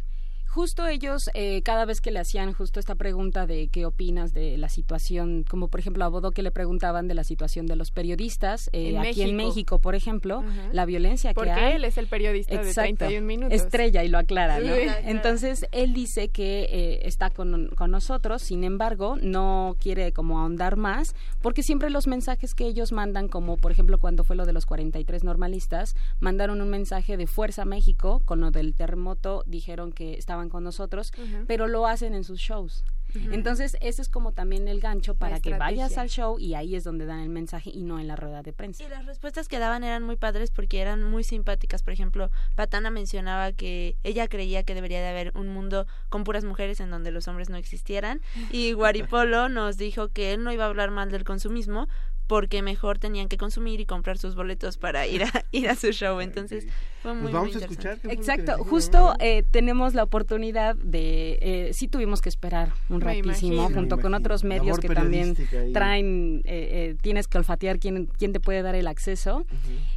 Justo ellos, eh, cada vez que le hacían justo esta pregunta de qué opinas de la situación, como por ejemplo a Bodo que le preguntaban de la situación de los periodistas eh, En aquí en México. Por ejemplo, la violencia Porque que hay. él es el periodista de Exacto. 31 minutos. Estrella y lo aclara, ¿no? Sí. Entonces él dice que eh, está con, con nosotros, sin embargo, no quiere como ahondar más, porque siempre los mensajes que ellos mandan, como por ejemplo cuando fue lo de los 43 normalistas, mandaron un mensaje de Fuerza México, con lo del terremoto dijeron que estaban con nosotros, pero lo hacen en sus shows. Entonces, ese es como también el gancho para que vayas al show y ahí es donde dan el mensaje y no en la rueda de prensa. Y las respuestas que daban eran muy padres porque eran muy simpáticas. Por ejemplo, Patana mencionaba que ella creía que debería de haber un mundo con puras mujeres en donde los hombres no existieran. Y Guaripolo nos dijo que él no iba a hablar mal del consumismo porque mejor tenían que consumir y comprar sus boletos para ir a, ir a su show. Entonces, fue muy, muy interesante. Exacto, justo eh, tenemos la oportunidad de, eh, sí tuvimos que esperar un Me ratísimo imagino. junto Me con otros medios que también ahí. traen, eh, eh, tienes que olfatear quién, quién te puede dar el acceso.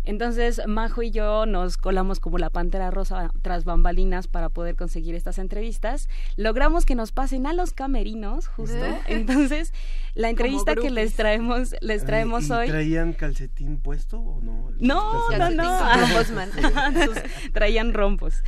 Entonces, Majo y yo nos colamos como la pantera rosa tras bambalinas para poder conseguir estas entrevistas. Logramos que nos pasen a los camerinos, justo. Entonces, la entrevista que les traemos, les Ay, traemos ¿y hoy. ¿Traían calcetín puesto o no? No, no, no. Sus- traían rompos.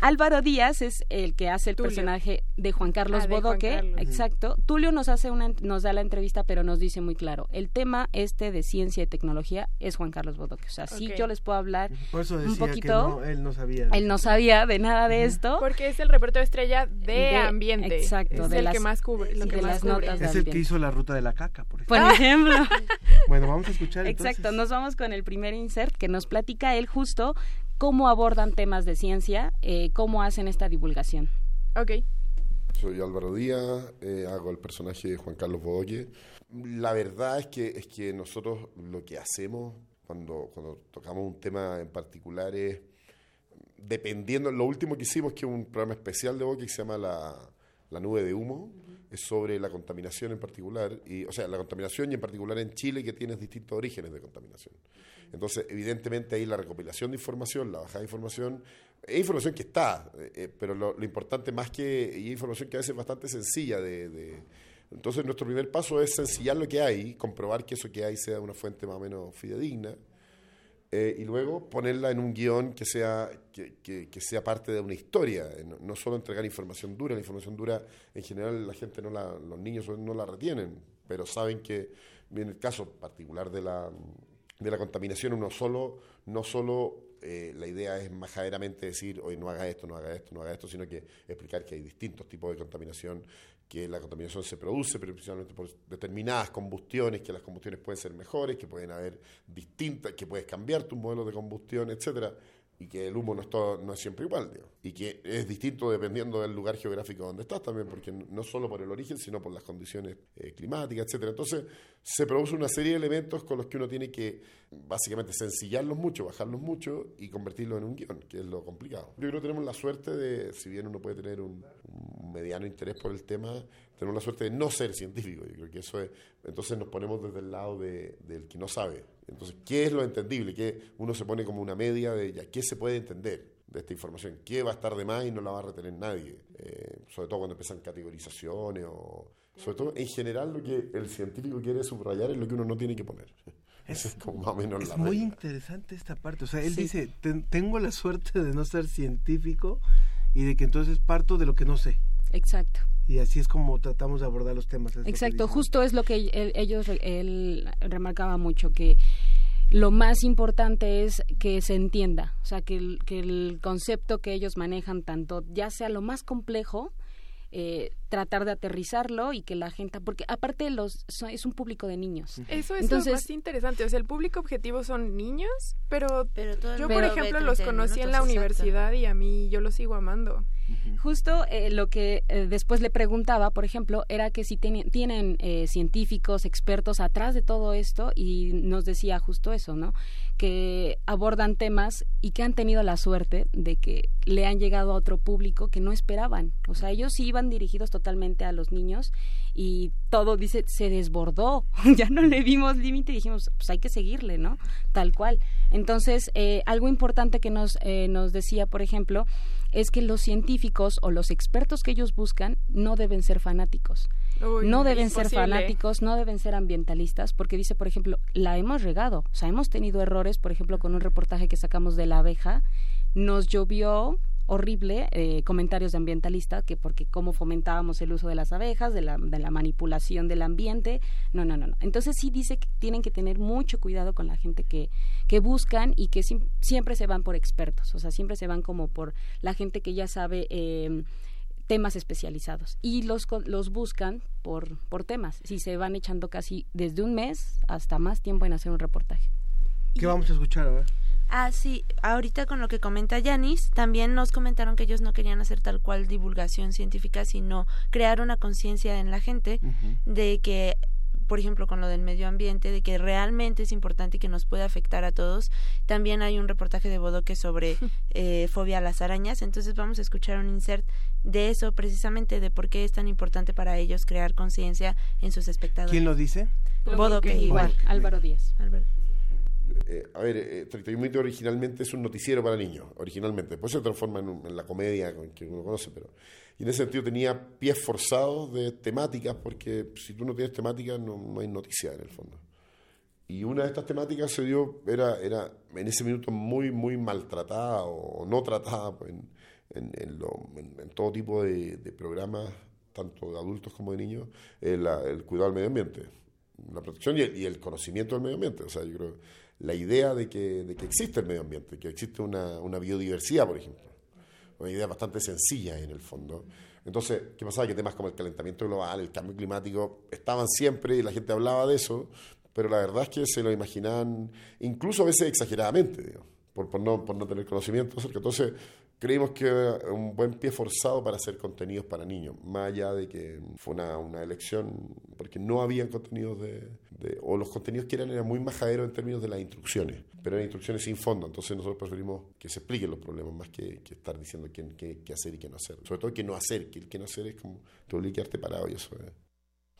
Álvaro Díaz es el que hace el Tulio. personaje de Juan Carlos Ah, de Juan Bodoque. Carlos. Exacto. Tulio nos hace una, nos da la entrevista, pero nos dice muy claro, el tema este de ciencia y tecnología es Juan Carlos Bodoque. O sea, sí Ok. yo les puedo hablar Por eso decía un que poquito. no, él no sabía. Él no sabía de nada de esto. Porque es el reportero estrella de, De- ambiente. exacto, Es de el las- que más cubre. Lo sí, que de más las cubre. notas. Es el que hizo la ruta de la caca, por Por ejemplo. Bueno, vamos a escuchar entonces. Exacto, nos vamos con el primer insert que nos platica él justo cómo abordan temas de ciencia, eh, cómo hacen esta divulgación. Ok. Soy Álvaro Díaz, eh, hago el personaje de Juan Carlos Bodoque. La verdad es que, es que nosotros lo que hacemos cuando, cuando tocamos un tema en particular es, dependiendo, lo último que hicimos, que es un programa especial de Bodoque que se llama La, la Nube de Humo, es sobre la contaminación en particular, y, o sea, la contaminación y en particular en Chile que tienes distintos orígenes de contaminación. Entonces, evidentemente ahí la recopilación de información, la bajada de información, es información que está, eh, eh, pero lo, importante más que, y información que a veces es bastante sencilla de- entonces nuestro primer paso es sencillar lo que hay, comprobar que eso que hay sea una fuente más o menos fidedigna, eh, y luego ponerla en un guion que sea, que, que- sea parte de una historia, eh, no, solo entregar información dura, la información dura en general la gente no la, los niños no la retienen, pero saben que en el caso particular de la, de la contaminación uno solo, no solo eh, la idea es majaderamente decir, oye, no haga esto, no haga esto, no haga esto, sino que explicar que hay distintos tipos de contaminación, que la contaminación se produce principalmente por determinadas combustiones, que las combustiones pueden ser mejores, que pueden haber distintas, que puedes cambiar tu modelo de combustión, etcétera y que el humo no, es todo- no es siempre igual, digo. y que es distinto dependiendo del lugar geográfico donde estás también, porque no solo por el origen, sino por las condiciones eh, climáticas, etcétera. Entonces, se produce una serie de elementos con los que uno tiene que básicamente sencillarlos mucho, bajarlos mucho y convertirlos en un guion, que es lo complicado. Yo creo que tenemos la suerte de, si bien uno puede tener un, mediano interés por el tema, tenemos la suerte de no ser científicos. Yo creo que eso es, entonces nos ponemos desde el lado de, del que no sabe. Entonces, ¿qué es lo entendible? ¿Qué uno se pone como una media de ya, qué se puede entender de esta información? ¿Qué va a estar de más y no la va a retener nadie? Eh, sobre todo cuando empiezan categorizaciones o... Sobre todo, en general, lo que el científico quiere subrayar es lo que uno no tiene que poner. Esa es como más o menos Es la muy regla. interesante esta parte. O sea, él Sí. dice, "Ten- tengo la suerte de no ser científico y de que entonces parto de lo que no sé. Exacto. Y así es como tratamos de abordar los temas. es Exacto, justo es lo que él- ellos, re- él remarcaba mucho, que lo más importante es que se entienda, o sea, que el, que el concepto que ellos manejan, tanto ya sea lo más complejo, eh, tratar de aterrizarlo y que la gente, porque aparte los son- es un público de niños. Eso es Entonces, lo más interesante. O sea, el público objetivo son niños, pero, todo el yo, por ejemplo, los 30 conocí en la universidad y a mí yo los sigo amando. Justo eh, lo que eh, después le preguntaba, por ejemplo, era que si tienen eh, científicos, expertos atrás de todo esto y nos decía justo eso, ¿no? Que abordan temas y que han tenido la suerte de que le han llegado a otro público que no esperaban. O sea, ellos sí iban dirigidos totalmente a los niños y todo, dice, se desbordó. ya no le vimos límite y dijimos, pues hay que seguirle, ¿no? Tal cual. Entonces, eh, algo importante que nos, eh, nos decía, por ejemplo, es que los científicos o los expertos que ellos buscan no deben ser fanáticos. Uy, no deben ser fanáticos, no deben ser ambientalistas, porque dice, por ejemplo, la hemos regado. O sea, hemos tenido errores, por ejemplo, con un reportaje que sacamos de la abeja, nos llovió horrible eh, comentarios de ambientalista que porque cómo fomentábamos el uso de las abejas, de la, de la manipulación del ambiente. No, no, no, no. Entonces sí dice que tienen que tener mucho cuidado con la gente que, que buscan y que sim- siempre se van por expertos, o sea, siempre se van como por la gente que ya sabe eh, temas especializados y los, co- los buscan por, por temas. Si se van echando casi desde un mes hasta más tiempo en hacer un reportaje. ¿Qué vamos a escuchar ahora? Ah, sí, ahorita con lo que comenta Yanis, también nos comentaron que ellos no querían hacer tal cual divulgación científica, sino crear una conciencia en la gente de que, por ejemplo, con lo del medio ambiente, de que realmente es importante y que nos puede afectar a todos. También hay un reportaje de Bodoque sobre eh, fobia a las arañas, entonces vamos a escuchar un insert de eso precisamente, de por qué es tan importante para ellos crear conciencia en sus espectadores. ¿Quién lo dice? Bodoque, Igual, igual. Álvaro Díaz. Álvaro. Eh, a ver, eh, 31 Minutos originalmente es un noticiero para niños, originalmente. Después se transforma en, un- en la comedia con- que uno conoce, pero... Y en ese sentido tenía pies forzados de temáticas, porque si tú no tienes temáticas no, no hay noticia en el fondo. Y una de estas temáticas se dio, era, era en ese minuto muy, muy maltratada o no tratada en, en, todo tipo de, programas, tanto de adultos como de niños, eh, la- el cuidado del medio ambiente, la protección y el, y el conocimiento del medio ambiente. O sea, yo creo la idea de que, de que existe el medio ambiente, que existe una, una biodiversidad, por ejemplo. Una idea bastante sencilla en el fondo. Entonces, ¿qué pasaba? Que temas como el calentamiento global, el cambio climático, estaban siempre y la gente hablaba de eso, pero la verdad es que se lo imaginaban, incluso a veces exageradamente, por, por, no, por no tener conocimiento. Entonces, creímos que era un buen pie forzado para hacer contenidos para niños, más allá de que fue una, una elección, porque no habían contenidos de, o los contenidos que eran eran muy majaderos en términos de las instrucciones, pero eran instrucciones sin fondo, entonces nosotros preferimos que se expliquen los problemas más que, que estar diciendo qué, qué, qué hacer y qué no hacer. Sobre todo qué no hacer, que el qué no hacer es como te obliga quedarte parado y eso es...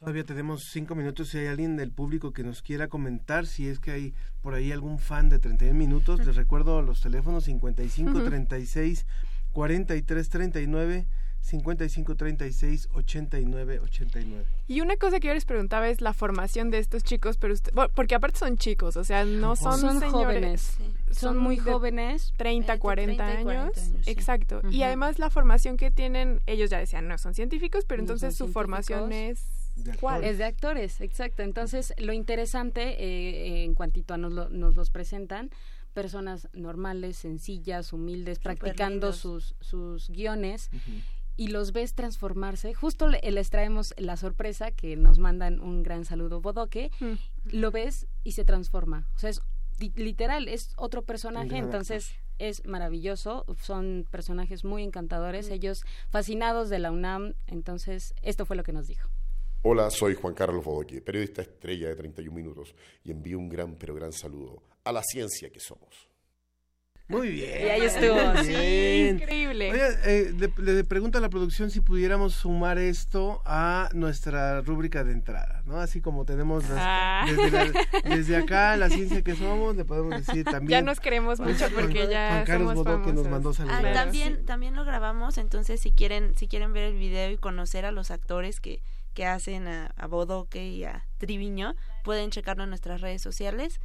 Todavía tenemos cinco minutos. Si hay alguien del público que nos quiera comentar, si es que hay por ahí algún fan de 31 minutos, les recuerdo los teléfonos 55 Ujú. 36 43 39 55 36 89 89. Y una cosa que yo les preguntaba es la formación de estos chicos, pero usted- porque aparte son chicos, o sea, no son, Son señores, jóvenes. Son muy jóvenes. 30, 40 30 y 40 años. años, sí. Exacto. Y además la formación que tienen, ellos ya decían, no son científicos, pero No entonces son su formación científicos. Es ¿cuál? Es de actores, exacto. Entonces, lo interesante, eh, en cuantito a nos, lo- nos los presentan, personas normales, sencillas, humildes, practicando lindos. sus, sus guiones y los ves transformarse. Justo le- les traemos la sorpresa que nos mandan un gran saludo Bodoque. Mm. Lo ves y se transforma. O sea, es literal, es otro personaje. Entonces, es maravilloso. Son personajes muy encantadores. Ellos fascinados de la UNAM. Entonces, esto fue lo que nos dijo. Hola, soy Juan Carlos Bodoque, periodista estrella de 31 Minutos, y envío un gran pero gran saludo a la ciencia que somos. Muy bien. Y ahí estuvo. Sí, increíble. Eh, le, le pregunto a la producción si pudiéramos sumar esto a nuestra rúbrica de entrada, ¿no? Así como tenemos las- Ah. desde, la- desde acá, la ciencia que somos, le podemos decir también. Ya nos queremos mucho Juan- porque ya Juan Carlos somos Bodó que nos mandó Ah, saludos. también, también lo grabamos, entonces si quieren, si quieren ver el video y conocer a los actores que, que hacen a, a Bodoque y a Triviño, pueden checarlo en nuestras redes sociales.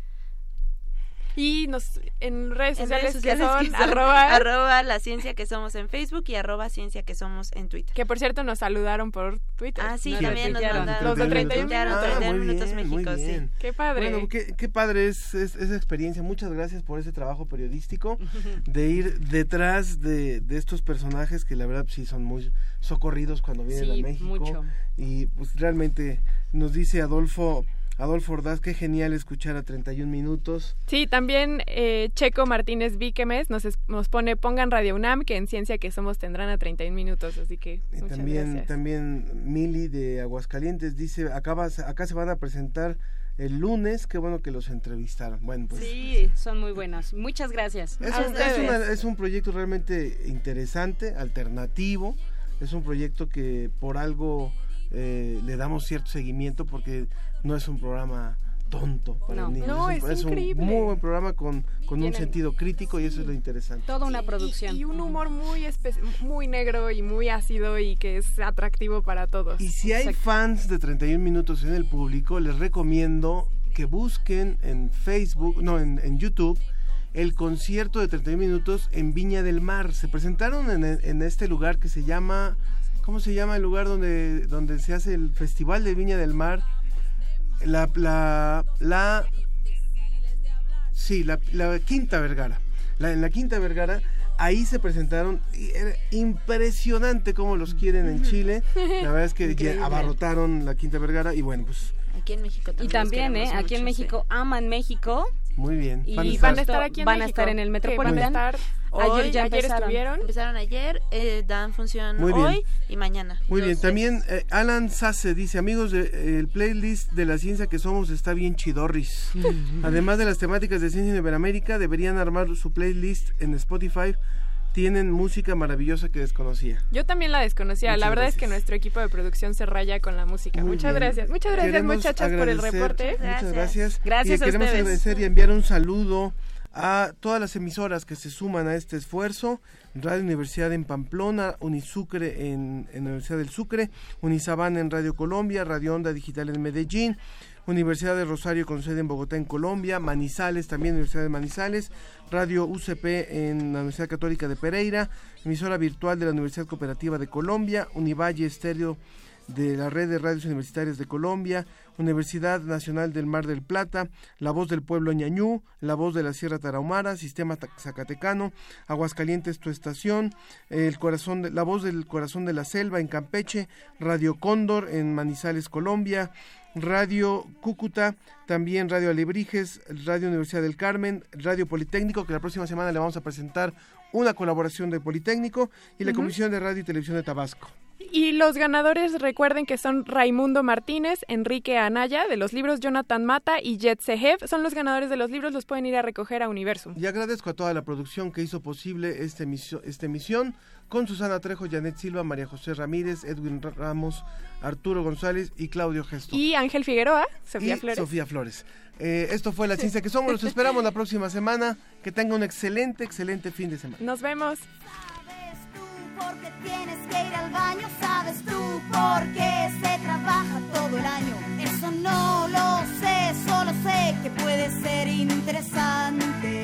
Y nos en redes En sociales, redes sociales que son, que son arroba, arroba la ciencia que somos en Facebook y arroba ciencia que somos en Twitter. que por cierto nos saludaron por Twitter. Ah, sí, Nos también nos mandaron. Los de 31 Retuitearon, minutos. 31 muy minutos bien, México, sí. Qué padre. Bueno, qué, qué padre es, es- esa experiencia. Muchas gracias por ese trabajo periodístico de ir detrás de, de estos personajes que la verdad sí son muy socorridos cuando vienen Sí, a México. mucho. Y pues realmente nos dice Adolfo Adolfo Ordaz, qué genial escuchar a 31 minutos. Sí, también eh, Checo Martínez Víquemes nos, es- nos pone pongan Radio UNAM que en Ciencia que Somos tendrán a 31 minutos, así que Y muchas también, gracias. también Mili de Aguascalientes dice, acá, vas- acá se van a presentar el lunes, qué bueno que los entrevistaron. Bueno, pues Sí, son muy buenos. Muchas gracias. Es un, es una- es un proyecto realmente interesante, alternativo. Es un proyecto que por algo eh, le damos cierto seguimiento porque no es un programa tonto para No. niños. No, un, es un increíble. muy buen programa con, con un sentido crítico y eso es lo interesante. Toda una Sí, producción. Y, un humor muy muy negro y muy ácido y que es atractivo para todos. Y si hay fans de 31 minutos en el público, les recomiendo que busquen en Facebook, no, en, en YouTube, el concierto de 31 minutos en Viña del Mar. Se presentaron en, en este lugar que se llama, ¿cómo se llama el lugar donde, donde se hace el Festival de Viña del Mar? La, la, la, sí, la, la Quinta Vergara. La, en la Quinta Vergara, ahí se presentaron. y era impresionante cómo los quieren en Chile. La verdad es que Increíble. abarrotaron la Quinta Vergara y bueno, pues Aquí en México también. Y los también, ¿eh? Aquí en sí. México aman México. Muy bien. Y Van a van, estar- a estar aquí en van a estar en el van estar Hoy, ayer ya empezaron. estuvieron. Empezaron ayer, eh, dan función Muy bien. hoy y mañana. Muy bien, también eh, Alan Sasse dice, amigos, de- eh, el playlist de la ciencia que somos está bien chidorris. Además de las temáticas de ciencia en Iberoamérica, deberían armar su playlist en Spotify. Tienen música maravillosa que desconocía. Yo también la desconocía. Muchas la verdad es que nuestro equipo de producción se raya con la música. Muy Muchas bien. gracias. Muchas gracias, Queremos muchachas, por el reporte. Muchas gracias. Gracias y a queremos ustedes. agradecer y enviar un saludo a todas las emisoras que se suman a este esfuerzo. Radio Universidad en Pamplona, Unisucre en, en la Universidad del Sucre, Unisabán en Radio Colombia, Radio Onda Digital en Medellín, Universidad de Rosario con sede en Bogotá en Colombia, Manizales también Universidad de Manizales, Radio UCP en la Universidad Católica de Pereira, emisora virtual de la Universidad Cooperativa de Colombia, Univalle Estéreo de la Red de Radios Universitarias de Colombia, Universidad Nacional del Mar del Plata, La Voz del Pueblo Ñañú, La Voz de la Sierra Tarahumara, Sistema Zacatecano, Aguascalientes Tu Estación, el corazón de, La Voz del Corazón de la Selva en Campeche, Radio Cóndor en Manizales, Colombia, Radio Cúcuta, también Radio Alebrijes, Radio Universidad del Carmen, Radio Politécnico, que la próxima semana le vamos a presentar una colaboración de Politécnico, y la. Comisión de Radio y Televisión de Tabasco. Y los ganadores recuerden que son Raimundo Martínez, Enrique Anaya, de los libros Jonathan Mata y Jet Sehev. Son los ganadores de los libros, los pueden ir a recoger a Universum. Y agradezco a toda la producción que hizo posible esta emisión, esta emisión con Susana Trejo, Janet Silva, María José Ramírez, Edwin Ra- Ramos, Arturo González y Claudio Gesto. Y Ángel Figueroa, Sofía Y Flores. Sofía Flores. Eh, esto fue La Ciencia que Somos. Los esperamos la próxima semana. Que tenga un excelente, excelente fin de semana. Nos vemos. porque tienes que ir al baño, sabes tú por qué se trabaja todo el año. Eso no lo sé, solo sé que puede ser interesante.